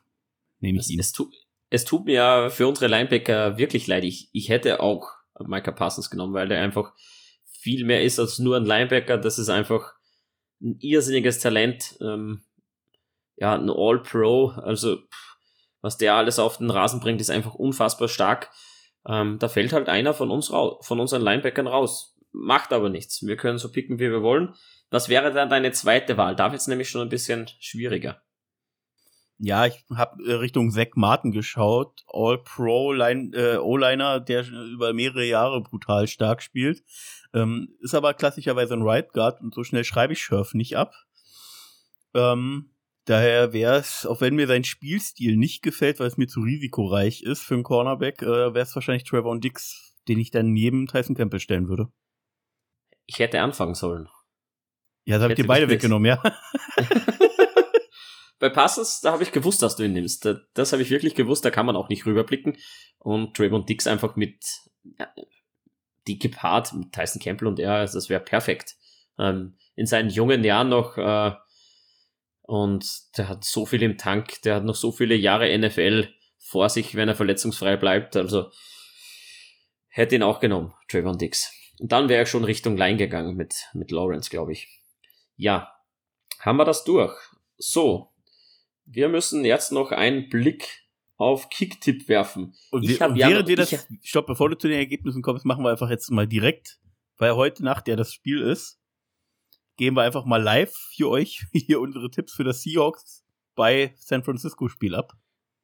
[SPEAKER 1] Nehme ich es, ihn. Es, tu, es tut mir ja für unsere Linebacker wirklich leid. Ich, ich hätte auch Micah Parsons genommen, weil der einfach viel mehr ist als nur ein Linebacker. Das ist einfach ein irrsinniges Talent. Ähm, ja, ein All-Pro. Also, was der alles auf den Rasen bringt, ist einfach unfassbar stark. Ähm, da fällt halt einer von uns raus, von unseren Linebackern raus. Macht aber nichts. Wir können so picken, wie wir wollen. Was wäre dann deine zweite Wahl? Da wird es nämlich schon ein bisschen schwieriger.
[SPEAKER 2] Ja, ich habe äh, Richtung Zach Martin geschaut, All-Pro äh, der über mehrere Jahre brutal stark spielt. Ähm, ist aber klassischerweise ein Right Guard und so schnell schreibe ich Schurf nicht ab. Ähm, Daher wäre es, auch wenn mir sein Spielstil nicht gefällt, weil es mir zu risikoreich ist für einen Cornerback, äh, wäre es wahrscheinlich Trevor Dix, den ich dann neben Tyson Campbell stellen würde.
[SPEAKER 1] Ich hätte anfangen sollen.
[SPEAKER 2] Ja, da habe ich dir beide weggenommen, ja.
[SPEAKER 1] Bei Passes, da habe ich gewusst, dass du ihn nimmst. Das habe ich wirklich gewusst, da kann man auch nicht rüberblicken. Und Trayvon Dix einfach mit die gepaart mit Tyson Campbell und er, das wäre perfekt. Ähm, in seinen jungen Jahren noch äh, und der hat so viel im Tank, der hat noch so viele Jahre NFL vor sich, wenn er verletzungsfrei bleibt. Also hätte ihn auch genommen, Trayvon Dix. Und dann wäre er schon Richtung Line gegangen mit, mit Lawrence, glaube ich. Ja, haben wir das durch. So, wir müssen jetzt noch einen Blick auf Kicktipp werfen.
[SPEAKER 2] Und, ich und ja während dir das, stopp, bevor du zu den Ergebnissen kommst, machen wir einfach jetzt mal direkt, weil heute Nacht ja das Spiel ist gehen wir einfach mal live für euch hier unsere Tipps für das Seahawks bei San Francisco Spiel ab.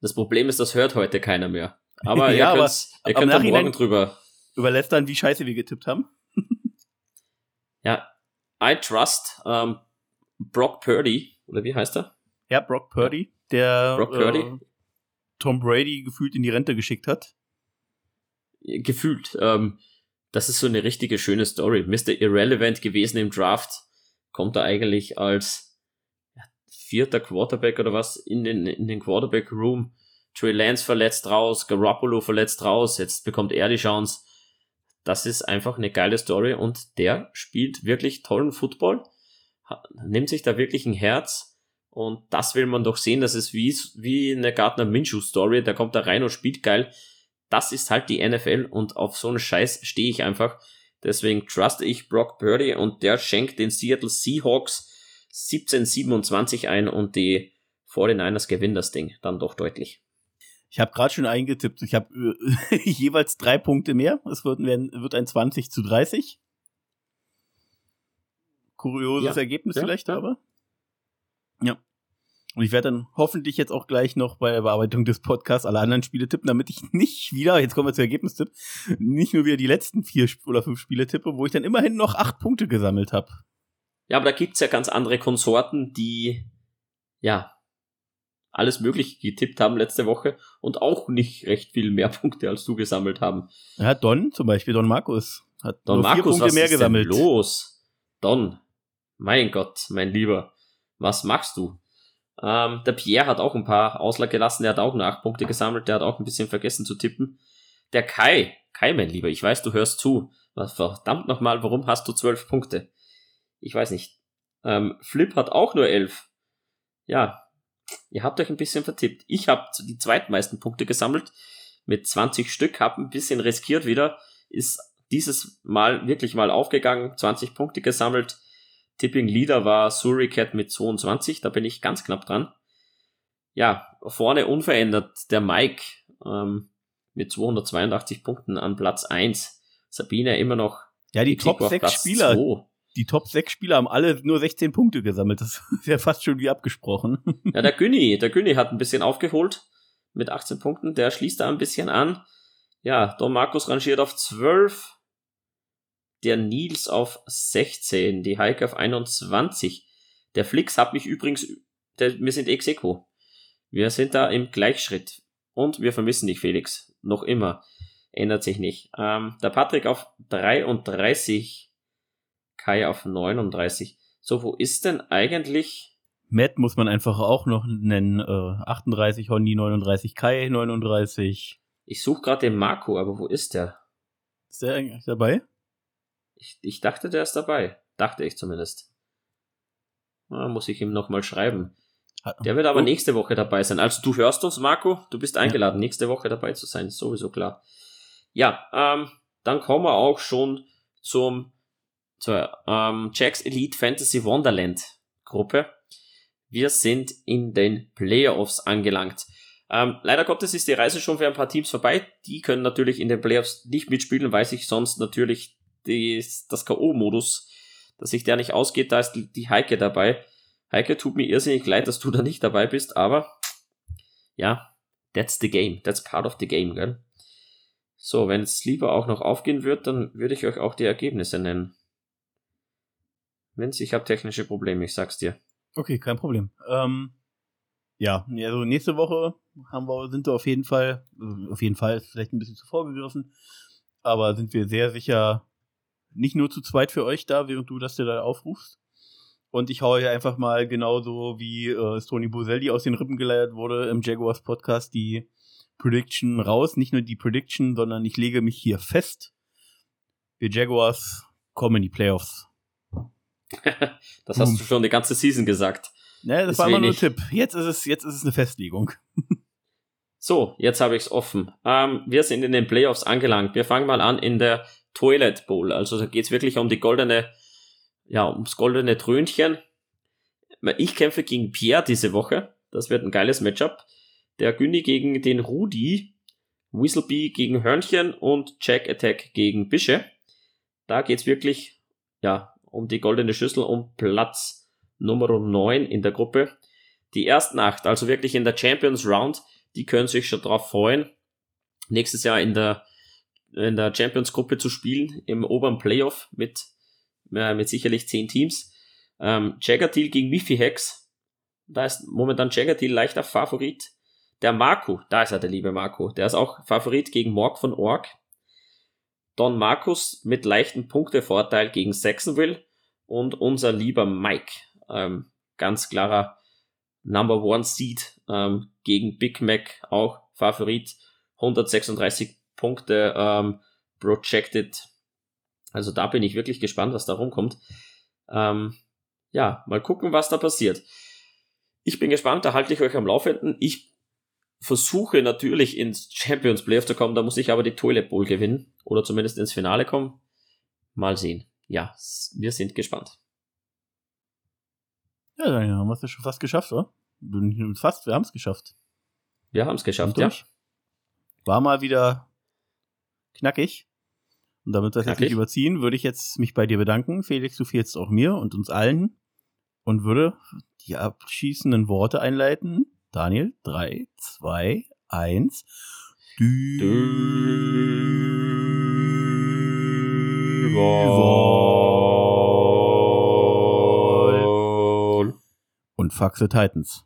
[SPEAKER 1] Das Problem ist, das hört heute keiner mehr. Aber ja, ihr könnt, aber, ihr könnt am morgen drüber.
[SPEAKER 2] Überlässt dann, wie scheiße wir getippt haben.
[SPEAKER 1] ja, I trust ähm, Brock Purdy, oder wie heißt er?
[SPEAKER 2] Ja, Brock Purdy, der Brock Purdy. Äh, Tom Brady gefühlt in die Rente geschickt hat.
[SPEAKER 1] Gefühlt. Ähm, das ist so eine richtige schöne Story. Mr. Irrelevant gewesen im Draft kommt er eigentlich als vierter Quarterback oder was in den, in den Quarterback Room. Trey Lance verletzt raus, Garoppolo verletzt raus, jetzt bekommt er die Chance. Das ist einfach eine geile Story und der spielt wirklich tollen Football, nimmt sich da wirklich ein Herz und das will man doch sehen, das ist wie, wie eine Gardner Minshew Story, da kommt er rein und spielt geil. Das ist halt die NFL und auf so einen Scheiß stehe ich einfach. Deswegen truste ich Brock Purdy und der schenkt den Seattle Seahawks 17-27 ein und die 49ers gewinnen das Ding dann doch deutlich.
[SPEAKER 2] Ich habe gerade schon eingetippt. Ich habe äh, jeweils drei Punkte mehr. Es wird, wird ein 20 zu 30. Kurioses ja. Ergebnis ja, vielleicht, ja. aber. Ja. Und ich werde dann hoffentlich jetzt auch gleich noch bei der Bearbeitung des Podcasts alle anderen Spiele tippen, damit ich nicht wieder, jetzt kommen wir zu Ergebnistipp, nicht nur wieder die letzten vier oder fünf Spiele tippe, wo ich dann immerhin noch acht Punkte gesammelt habe.
[SPEAKER 1] Ja, aber da gibt's ja ganz andere Konsorten, die ja alles Mögliche getippt haben letzte Woche und auch nicht recht viel mehr Punkte als du gesammelt haben.
[SPEAKER 2] Ja, Don zum Beispiel, Don Markus hat
[SPEAKER 1] Don Markus, vier Punkte was mehr ist gesammelt. Denn los, Don, mein Gott, mein Lieber, was machst du? Ähm, der Pierre hat auch ein paar Ausler gelassen, der hat auch nur acht Punkte gesammelt, der hat auch ein bisschen vergessen zu tippen. Der Kai, Kai, mein Lieber, ich weiß, du hörst zu. Verdammt nochmal, warum hast du zwölf Punkte? Ich weiß nicht. Ähm, Flip hat auch nur elf. Ja, ihr habt euch ein bisschen vertippt. Ich habe die zweitmeisten Punkte gesammelt mit 20 Stück, habe ein bisschen riskiert wieder, ist dieses Mal wirklich mal aufgegangen, 20 Punkte gesammelt. Tipping Leader war Suricat mit 22, da bin ich ganz knapp dran. Ja, vorne unverändert der Mike ähm, mit 282 Punkten an Platz 1. Sabine immer noch.
[SPEAKER 2] Ja, die, Top 6 Spieler. 2. Die Top 6 Spieler haben alle nur 16 Punkte gesammelt. Das ist ja fast schon wie abgesprochen.
[SPEAKER 1] Ja, der Günni, der Günni hat ein bisschen aufgeholt mit 18 Punkten. Der schließt da ein bisschen an. Ja, Don Markus rangiert auf 12 der Nils auf 16, die Heike auf 21. Der Flix hat mich übrigens, der, wir sind ex -Eco. Wir sind da im Gleichschritt. Und wir vermissen dich, Felix. Noch immer. Ändert sich nicht. Ähm, der Patrick auf 33. Kai auf 39. So, wo ist denn eigentlich.
[SPEAKER 2] Matt muss man einfach auch noch nennen. Äh, 38, Hondi 39, Kai 39.
[SPEAKER 1] Ich suche gerade den Marco, aber wo ist der?
[SPEAKER 2] Ist der eigentlich dabei?
[SPEAKER 1] Ich, ich dachte, der ist dabei. Dachte ich zumindest. Na, muss ich ihm nochmal schreiben. Der wird aber oh. nächste Woche dabei sein. Also du hörst uns, Marco. Du bist eingeladen, ja. nächste Woche dabei zu sein. Ist sowieso klar. Ja, ähm, dann kommen wir auch schon zum zur ähm, Jacks Elite Fantasy Wonderland Gruppe. Wir sind in den Playoffs angelangt. Ähm, leider Gottes ist die Reise schon für ein paar Teams vorbei. Die können natürlich in den Playoffs nicht mitspielen, weil sich sonst natürlich die, das K.O.-Modus, dass sich der nicht ausgeht, da ist die, Heike dabei. Heike, tut mir irrsinnig leid, dass du da nicht dabei bist, aber ja, that's the game. That's part of the game, gell? So, wenn es lieber auch noch aufgehen wird, dann würde ich euch auch die Ergebnisse nennen. Vince, ich habe technische Probleme, ich sag's dir.
[SPEAKER 2] Okay, kein Problem. Ähm, ja, also nächste Woche haben wir, sind wir auf jeden Fall, also auf jeden Fall, vielleicht ein bisschen zu vorgegriffen, aber sind wir sehr sicher nicht nur zu zweit für euch da, während du das dir da aufrufst. Und ich haue hier einfach mal genauso wie äh, Tony Boselli aus den Rippen geleiert wurde im Jaguars Podcast die Prediction raus. Nicht nur die Prediction, sondern ich lege mich hier fest. Wir Jaguars kommen in die Playoffs.
[SPEAKER 1] das hast du schon die ganze Season gesagt.
[SPEAKER 2] Ne, das ist war immer nur ein Tipp. Jetzt ist es, jetzt ist es eine Festlegung.
[SPEAKER 1] so, jetzt habe ich es offen. Ähm, wir sind in den Playoffs angelangt. Wir fangen mal an in der Toilet Bowl. Also da geht es wirklich um die goldene, ja, ums goldene Trönchen. Ich kämpfe gegen Pierre diese Woche. Das wird ein geiles Matchup. Der Günni gegen den Rudi, Whistlebee gegen Hörnchen und Jack Attack gegen Bische. Da geht's wirklich, ja, um die goldene Schüssel, um Platz Nummer 9 in der Gruppe. Die ersten acht, also wirklich in der Champions Round, die können sich schon drauf freuen. Nächstes Jahr in der in der Champions-Gruppe zu spielen, im oberen Playoff mit, äh, mit sicherlich zehn Teams. Ähm, Jaggertil gegen Miffy Hex. Da ist momentan Jaggertil leichter Favorit. Der Marco, da ist er, der liebe Marco. Der ist auch Favorit gegen Morg von Org. Don Markus mit leichten Punktevorteil gegen Saxonville. Und unser lieber Mike, ähm, ganz klarer Number One Seed ähm, gegen Big Mac, auch Favorit. 136 Punkte ähm, projected. Also da bin ich wirklich gespannt, was da rumkommt. Ähm, ja, mal gucken, was da passiert. Ich bin gespannt, da halte ich euch am Laufenden. Ich versuche natürlich ins Champions Playoff zu kommen, da muss ich aber die Toilet Bowl gewinnen oder zumindest ins Finale kommen. Mal sehen. Ja, wir sind gespannt.
[SPEAKER 2] Ja, dann haben wir es ja schon fast geschafft, oder? Fast, wir haben es geschafft.
[SPEAKER 1] Wir haben es geschafft, ja.
[SPEAKER 2] War mal wieder knackig. Und damit wir das jetzt nicht überziehen, würde ich jetzt mich bei dir bedanken. Felix, du fehlst auch mir und uns allen. Und würde die abschließenden Worte einleiten. Daniel, drei, zwei, eins.
[SPEAKER 1] Duval.
[SPEAKER 2] Und Faxe Titans.